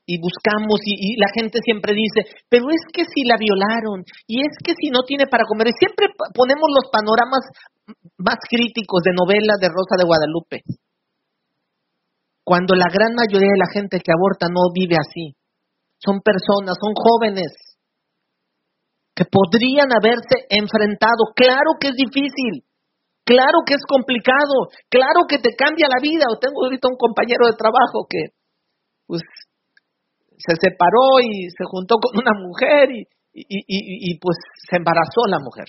Speaker 2: y buscamos y, la gente siempre dice, pero es que si la violaron y es que si no tiene para comer, y siempre ponemos los panoramas más críticos de novela de Rosa de Guadalupe cuando la gran mayoría de la gente que aborta no vive así. Son personas, son jóvenes que podrían haberse enfrentado. Claro que es difícil, claro que es complicado, claro que te cambia la vida. O tengo ahorita un compañero de trabajo que pues se separó y se juntó con una mujer y, y, pues se embarazó la mujer.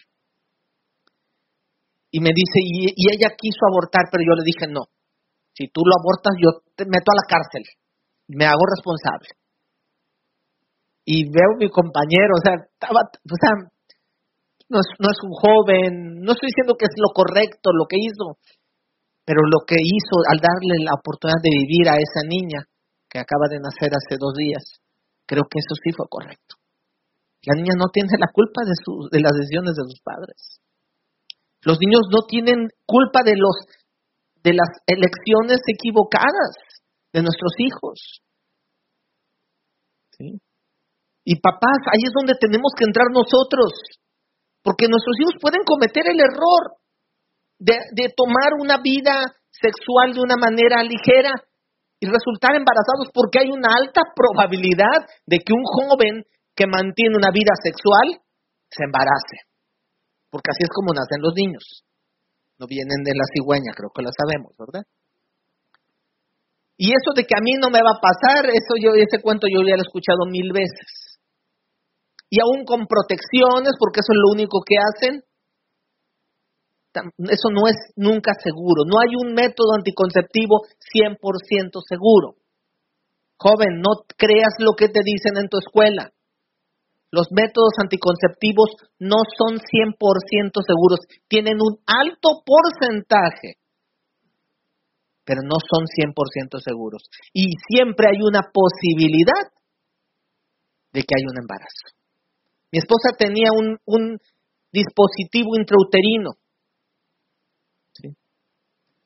Speaker 2: Y me dice, y ella quiso abortar, pero yo le dije no. Si tú lo abortas, yo te meto a la cárcel. Me hago responsable. Y veo a mi compañero, o sea, estaba, o sea, no es, no es un joven, no estoy diciendo que es lo correcto lo que hizo, pero lo que hizo al darle la oportunidad de vivir a esa niña que acaba de nacer hace dos días, creo que eso sí fue correcto. La niña no tiene la culpa de, su, de las decisiones de sus padres. Los niños no tienen culpa de los de las elecciones equivocadas de nuestros hijos. ¿Sí? Y papás, ahí es donde tenemos que entrar nosotros, porque nuestros hijos pueden cometer el error de, tomar una vida sexual de una manera ligera y resultar embarazados porque hay una alta probabilidad de que un joven que mantiene una vida sexual se embarace. Porque así es como nacen los niños. No vienen de la cigüeña, creo que lo sabemos, ¿verdad? Y eso de que a mí no me va a pasar, eso yo ese cuento yo ya lo he escuchado mil veces. Y aún con protecciones, porque eso es lo único que hacen, eso no es nunca seguro. No hay un método anticonceptivo 100% seguro. Joven, no creas lo que te dicen en tu escuela. Los métodos anticonceptivos no son 100% seguros. Tienen un alto porcentaje, pero no son 100% seguros. Y siempre hay una posibilidad de que haya un embarazo. Mi esposa tenía un, dispositivo intrauterino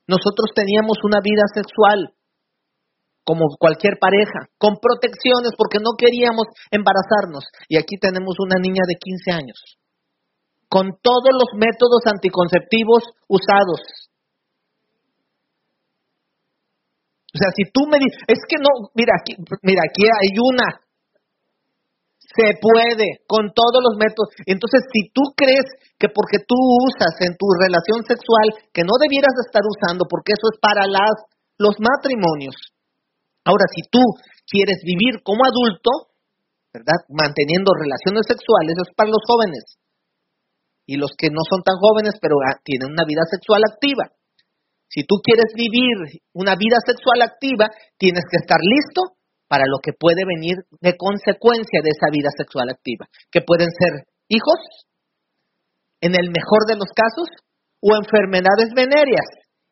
Speaker 2: nosotros teníamos una vida sexual como cualquier pareja, con protecciones porque no queríamos embarazarnos. Y aquí tenemos una niña de 15 años, con todos los métodos anticonceptivos usados. O sea, si tú me dices, es que no, mira, aquí, mira, aquí hay una, se puede, con todos los métodos. Entonces, si tú crees que porque tú usas en tu relación sexual, que no debieras estar usando, porque eso es para las, los matrimonios. Ahora, si tú quieres vivir como adulto, ¿verdad? Manteniendo relaciones sexuales, es para los jóvenes. Y los que no son tan jóvenes, pero ah, tienen una vida sexual activa. Si tú quieres vivir una vida sexual activa, tienes que estar listo para lo que puede venir de consecuencia de esa vida sexual activa, que pueden ser hijos, en el mejor de los casos, o enfermedades venéreas,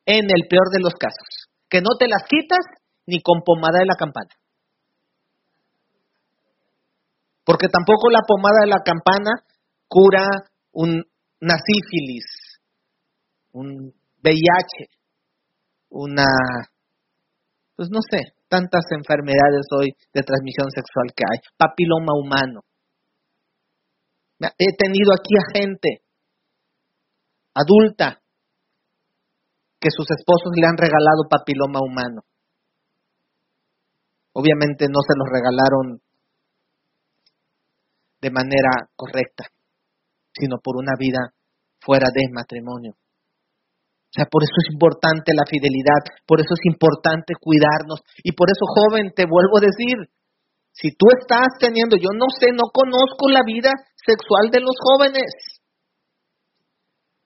Speaker 2: en el peor de los casos, que no te las quitas ni con pomada de la campana. Porque tampoco la pomada de la campana cura un, una sífilis, un VIH, una, pues no sé, tantas enfermedades hoy de transmisión sexual que hay. Papiloma humano. He tenido aquí a gente adulta que sus esposos le han regalado papiloma humano. Obviamente no se los regalaron de manera correcta, sino por una vida fuera de matrimonio. O sea, por eso es importante la fidelidad, por eso es importante cuidarnos. Y por eso, joven, te vuelvo a decir, si tú estás teniendo, yo no sé, no conozco la vida sexual de los jóvenes,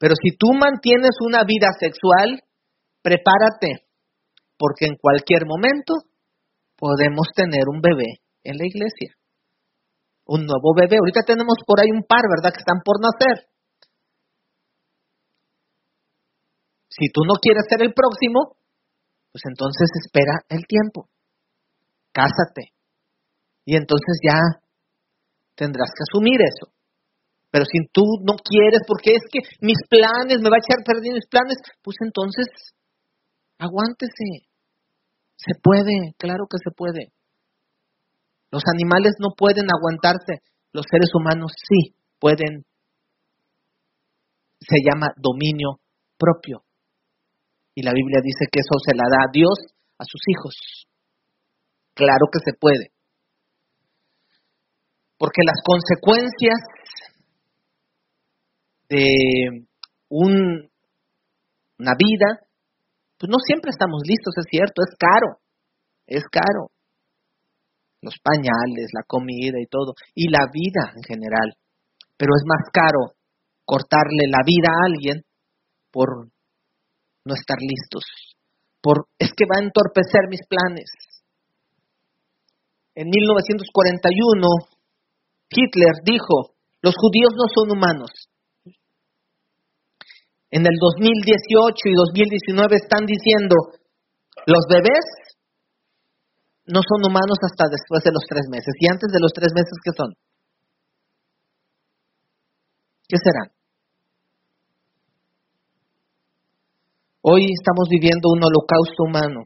Speaker 2: pero si tú mantienes una vida sexual, prepárate, porque en cualquier momento podemos tener un bebé en la iglesia. Un nuevo bebé. Ahorita tenemos por ahí un par, ¿verdad? Que están por nacer. Si tú no quieres ser el próximo, pues entonces espera el tiempo. Cásate. Y entonces ya tendrás que asumir eso. Pero si tú no quieres, porque es que mis planes, me va a echar perdiendo mis planes, pues entonces aguántese. Se puede, claro que se puede. Los animales no pueden aguantarse, los seres humanos sí pueden. Se llama dominio propio. Y la Biblia dice que eso se la da a Dios a sus hijos. Claro que se puede. Porque las consecuencias de un, una vida, pues no siempre estamos listos, es cierto, es caro, es caro. Los pañales, la comida y todo, y la vida en general. Pero es más caro cortarle la vida a alguien por no estar listos. Por, es que va a entorpecer mis planes. En 1941, Hitler dijo, los judíos no son humanos. En el 2018 y 2019 están diciendo, los bebés no son humanos hasta después de los tres meses. ¿Y antes de los tres meses qué son? ¿Qué serán? Hoy estamos viviendo un holocausto humano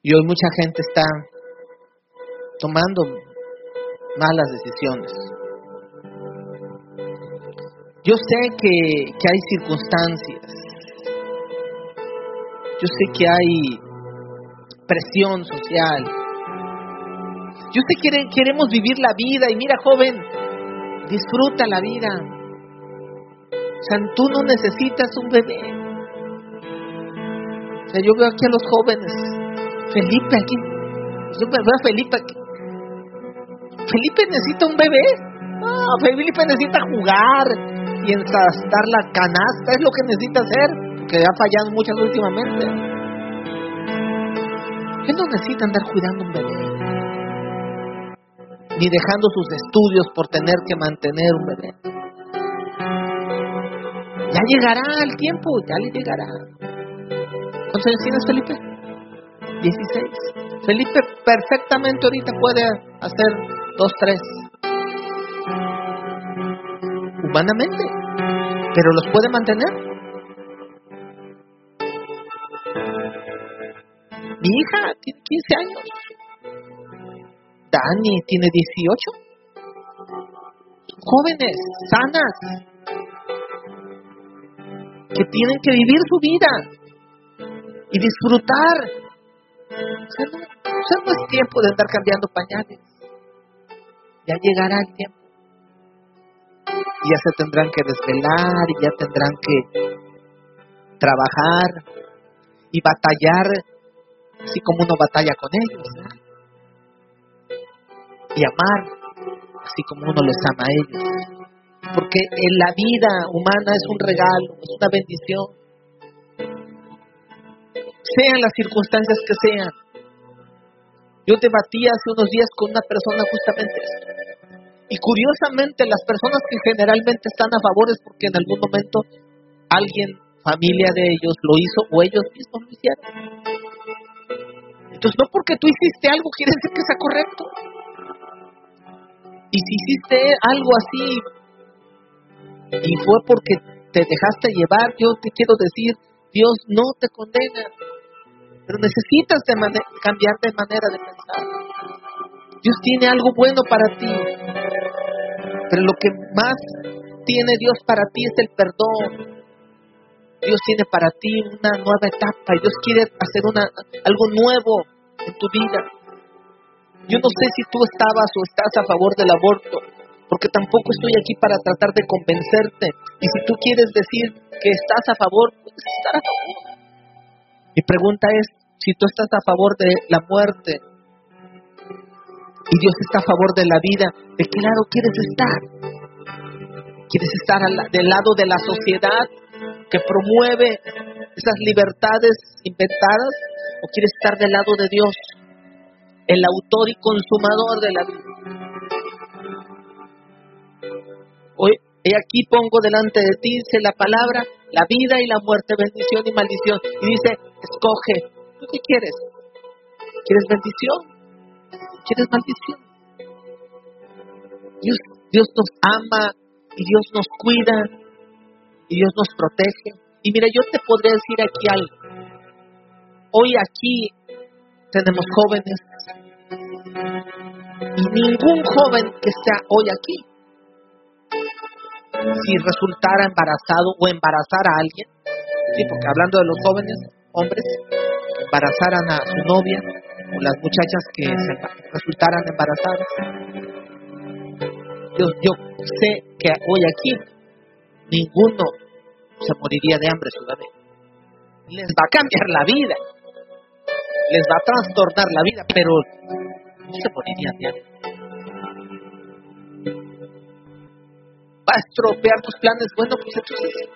Speaker 2: y hoy mucha gente está tomando malas decisiones. Yo sé que, que hay circunstancias Yo sé que hay presión social. Yo sé que queremos vivir la vida y mira joven, disfruta la vida. O sea, tú no necesitas un bebé. O sea, yo veo aquí a los jóvenes. Felipe aquí. Yo veo a Felipe aquí. Felipe necesita un bebé. No, Felipe necesita jugar y ensastar la canasta. Es lo que necesita hacer. Que ha fallado muchas últimamente. Él no necesita andar cuidando un bebé. Ni dejando sus estudios por tener que mantener un bebé. Ya llegará el tiempo, ya le llegará. ¿Cuántos años tienes, Felipe? 16. Felipe perfectamente ahorita puede hacer dos, tres. Humanamente. Pero los puede mantener. Mi hija tiene 15 años. Dani tiene 18. Jóvenes, sanas, que tienen que vivir su vida y disfrutar. Sea, no, es tiempo de andar cambiando pañales. Ya llegará el tiempo. Y ya se tendrán que desvelar y ya tendrán que trabajar y batallar así como uno batalla con ellos. Y amar así como uno les ama a ellos porque en la vida humana es un regalo, es una bendición. Sean las circunstancias que sean. Yo debatí hace unos días con una persona justamente esto. Y curiosamente las personas que generalmente están a favor es porque en algún momento alguien, familia de ellos, lo hizo o ellos mismos lo hicieron. Entonces no porque tú hiciste algo quiere decir que sea correcto. Y si hiciste algo así y fue porque te dejaste llevar, yo te quiero decir, Dios no te condena, pero necesitas cambiar de manera de pensar. Dios tiene algo bueno para ti, pero lo que más tiene Dios para ti es el perdón. Dios tiene para ti una nueva etapa Dios quiere hacer algo nuevo en tu vida. Yo no sé si tú estabas o estás a favor del aborto, porque tampoco estoy aquí para tratar de convencerte. Y si tú quieres decir que estás a favor, puedes estar a favor. Mi pregunta es, si tú estás a favor de la muerte y Dios está a favor de la vida, ¿de qué lado quieres estar? ¿Quieres estar del lado de la sociedad que promueve esas libertades inventadas o quieres estar del lado de Dios, el autor y consumador de la vida? Hoy, he aquí pongo delante de ti, dice la palabra, la vida y la muerte, bendición y maldición. Y dice, escoge, ¿tú qué quieres? ¿Quieres bendición? ¿Quieres maldición? Dios, Dios nos ama y Dios nos cuida y Dios nos protege. Y mira, yo te podría decir aquí algo. Hoy aquí tenemos jóvenes y ningún joven que está hoy aquí si resultara embarazado o embarazar a alguien, sí, porque hablando de los jóvenes, hombres, embarazaran a su novia o las muchachas que resultaran embarazadas. Yo, yo sé que hoy aquí ninguno se moriría de hambre su bebé. Les va a cambiar la vida, les va a trastornar la vida, pero no se morirían de hambre. va a estropear tus planes. Bueno, pues entonces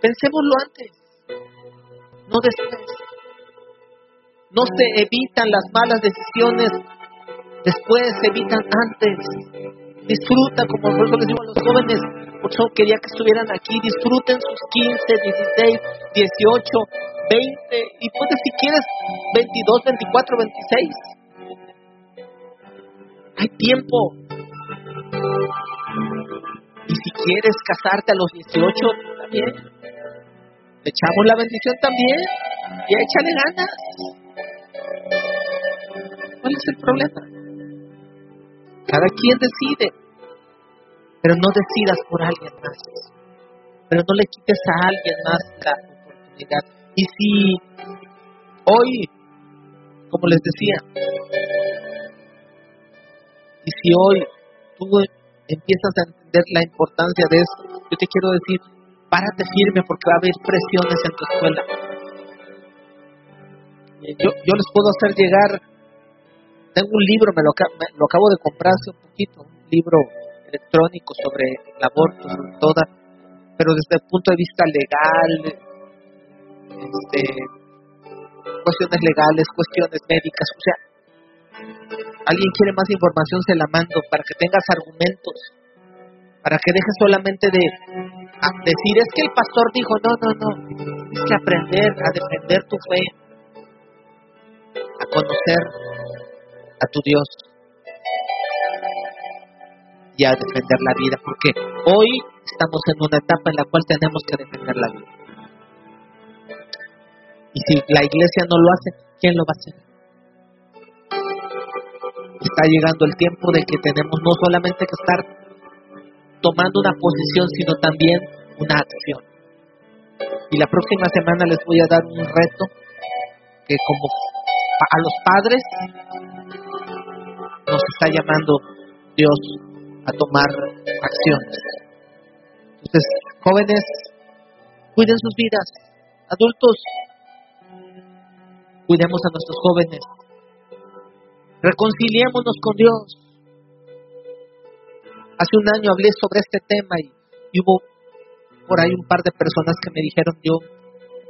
Speaker 2: pensémoslo antes, no después. No se evitan las malas decisiones, después se evitan antes. Disfruta, como por eso les digo a los jóvenes, por eso quería que estuvieran aquí, disfruten sus 15, 16, 18, 20 y puedes si quieres 22, 24, 26. Hay tiempo. Y si quieres casarte a los 18, también. echamos la bendición también. Y échale ganas. ¿Cuál es el problema? Cada quien decide. Pero no decidas por alguien más. Pero no le quites a alguien más la oportunidad. Y si Hoy, como les decía, y si hoy tú empiezas a entender la importancia de eso, yo te quiero decir, párate firme porque va a haber presiones en tu escuela. Yo, yo les puedo hacer llegar, tengo un libro, me lo, lo acabo de comprar hace un poquito, un libro electrónico sobre el aborto, sobre toda, pero desde el punto de vista legal, este, cuestiones legales, cuestiones médicas, o sea, alguien quiere más información, se la mando para que tengas argumentos, para que dejes solamente de decir, es que el pastor dijo, no, no, no, es que aprender a defender tu fe, a conocer a tu Dios y a defender la vida, porque hoy estamos en una etapa en la cual tenemos que defender la vida. Y si la iglesia no lo hace, ¿quién lo va a hacer? Está llegando el tiempo de que tenemos no solamente que estar tomando una posición, sino también una acción. Y la próxima semana les voy a dar un reto que como a los padres nos está llamando Dios a tomar acciones. Entonces, jóvenes, cuiden sus vidas. Adultos, cuidemos a nuestros jóvenes. Reconciliémonos con Dios. Hace un año hablé sobre este tema y, hubo por ahí un par de personas que me dijeron yo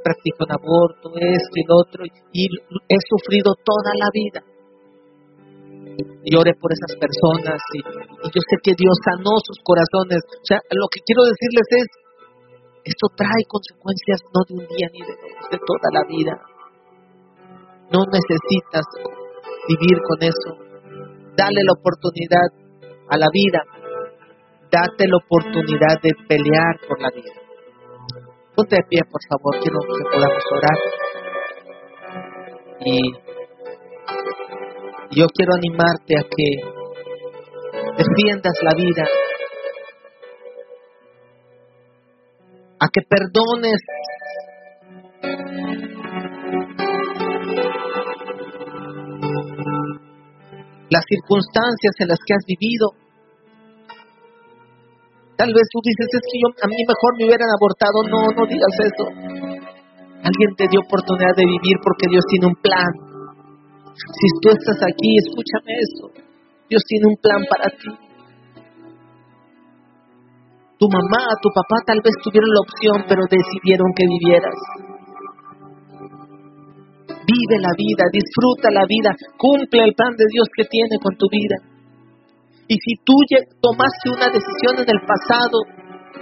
Speaker 2: practico un aborto, esto y lo otro, y, he sufrido toda la vida. Y oré por esas personas y, yo sé que Dios sanó sus corazones. O sea, lo que quiero decirles es, esto trae consecuencias no de un día ni de dos, de toda la vida. No necesitas vivir con eso. Dale la oportunidad a la vida. Date la oportunidad de pelear por la vida. Ponte de pie, por favor, quiero que podamos orar. Y yo quiero animarte a que defiendas la vida, a que perdones las circunstancias en las que has vivido. Tal vez tú dices, es que yo, a mí mejor me hubieran abortado. No, no digas eso. Alguien te dio oportunidad de vivir porque Dios tiene un plan. Si tú estás aquí, escúchame eso. Dios tiene un plan para ti. Tu mamá, tu papá tal vez tuvieron la opción, pero decidieron que vivieras. Vive la vida, disfruta la vida, cumple el plan de Dios que tiene con tu vida. Y si tú tomaste una decisión en el pasado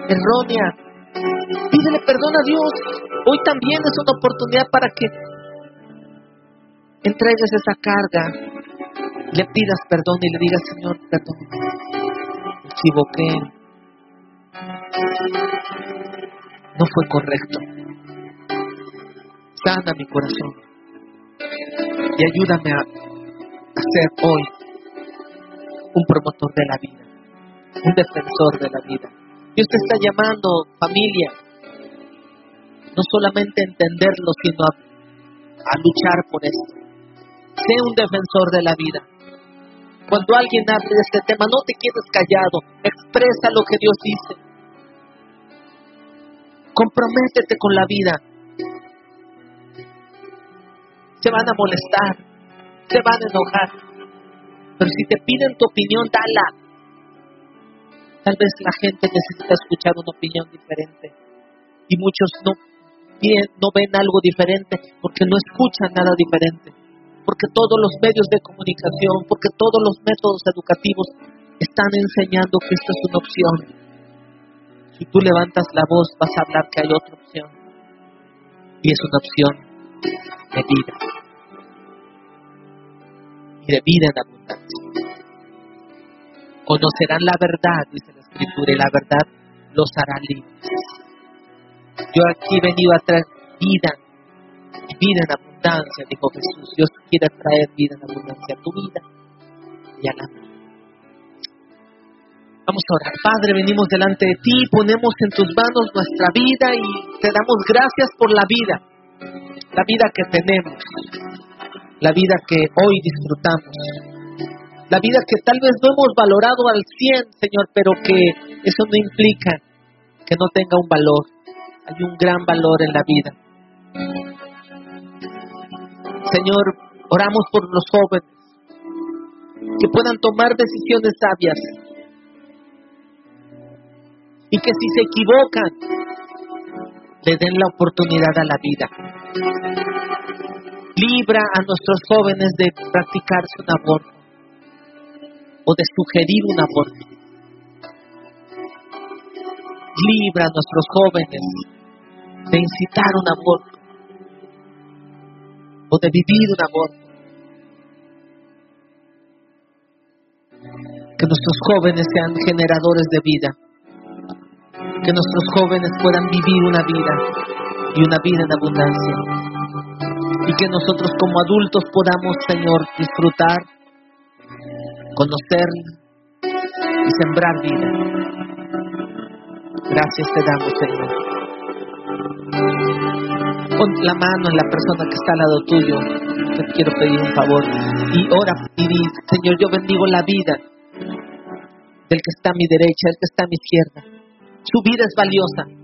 Speaker 2: errónea, pídele perdón a Dios. Hoy también es una oportunidad para que entregues esa carga, le pidas perdón y le digas, Señor, perdón, me equivoqué, no fue correcto. Sana mi corazón y ayúdame a, ser hoy un promotor de la vida, un defensor de la vida. Dios te está llamando, familia, no solamente a entenderlo, sino a, luchar por esto. Sé un defensor de la vida. Cuando alguien hable de este tema, no te quedes callado, expresa lo que Dios dice. Comprométete con la vida, se van a molestar, se van a enojar. Pero si te piden tu opinión, dala. Tal vez la gente necesita escuchar una opinión diferente. Y muchos no, no ven algo diferente porque no escuchan nada diferente. Porque todos los medios de comunicación, porque todos los métodos educativos están enseñando que esta es una opción. Si tú levantas la voz, vas a hablar que hay otra opción. Y es una opción de vida. Y de vida en abundancia. Conocerán la verdad, dice la Escritura, y la verdad los hará libres. Yo aquí he venido a traer vida, vida en abundancia, dijo Jesús. Dios quiere traer vida en abundancia a tu vida y a la mía. Vamos a orar. Padre, venimos delante de ti, ponemos en tus manos nuestra vida y te damos gracias por la vida la vida que tenemos, la vida que hoy disfrutamos, la vida que tal vez no hemos valorado al 100, Señor, pero que eso no implica que no tenga un valor. Hay un gran valor en la vida. Señor, oramos por los jóvenes que puedan tomar decisiones sabias y que si se equivocan le den la oportunidad a la vida. Libra a nuestros jóvenes de practicarse un aborto o de sugerir un aborto. Libra a nuestros jóvenes de incitar un aborto o de vivir un aborto. Que nuestros jóvenes sean generadores de vida. Que nuestros jóvenes puedan vivir una vida y una vida en abundancia. Y que nosotros como adultos podamos, Señor, disfrutar, conocer y sembrar vida. Gracias te damos, Señor. Pon la mano en la persona que está al lado tuyo. Te quiero pedir un favor. Y ora y di, Señor, yo bendigo la vida del que está a mi derecha, el que está a mi izquierda. Su vida es valiosa.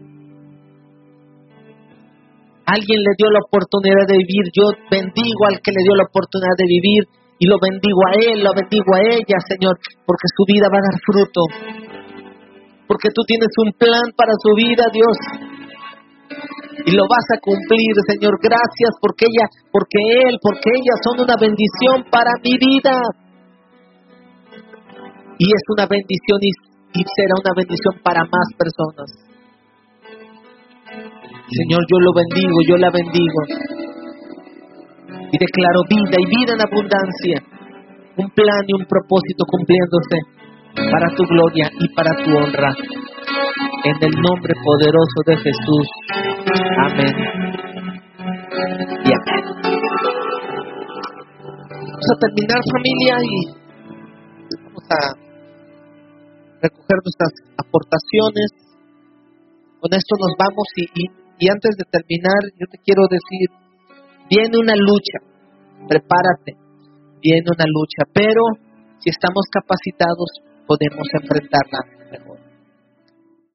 Speaker 2: Alguien le dio la oportunidad de vivir. Yo bendigo al que le dio la oportunidad de vivir y lo bendigo a él, lo bendigo a ella, Señor, porque su vida va a dar fruto. Porque tú tienes un plan para su vida, Dios. Y lo vas a cumplir, Señor. Gracias porque ella, porque él, porque ella son una bendición para mi vida. Y es una bendición y, y será una bendición para más personas. Señor, yo lo bendigo, yo la bendigo. Y declaro vida y vida en abundancia. Un plan y un propósito cumpliéndose para tu gloria y para tu honra. En el nombre poderoso de Jesús. Amén. Y amén. Vamos a terminar familia y vamos a recoger nuestras aportaciones. Con esto nos vamos y, y, y antes de terminar yo te quiero decir, viene una lucha, prepárate, viene una lucha, pero si estamos capacitados podemos enfrentarla mejor.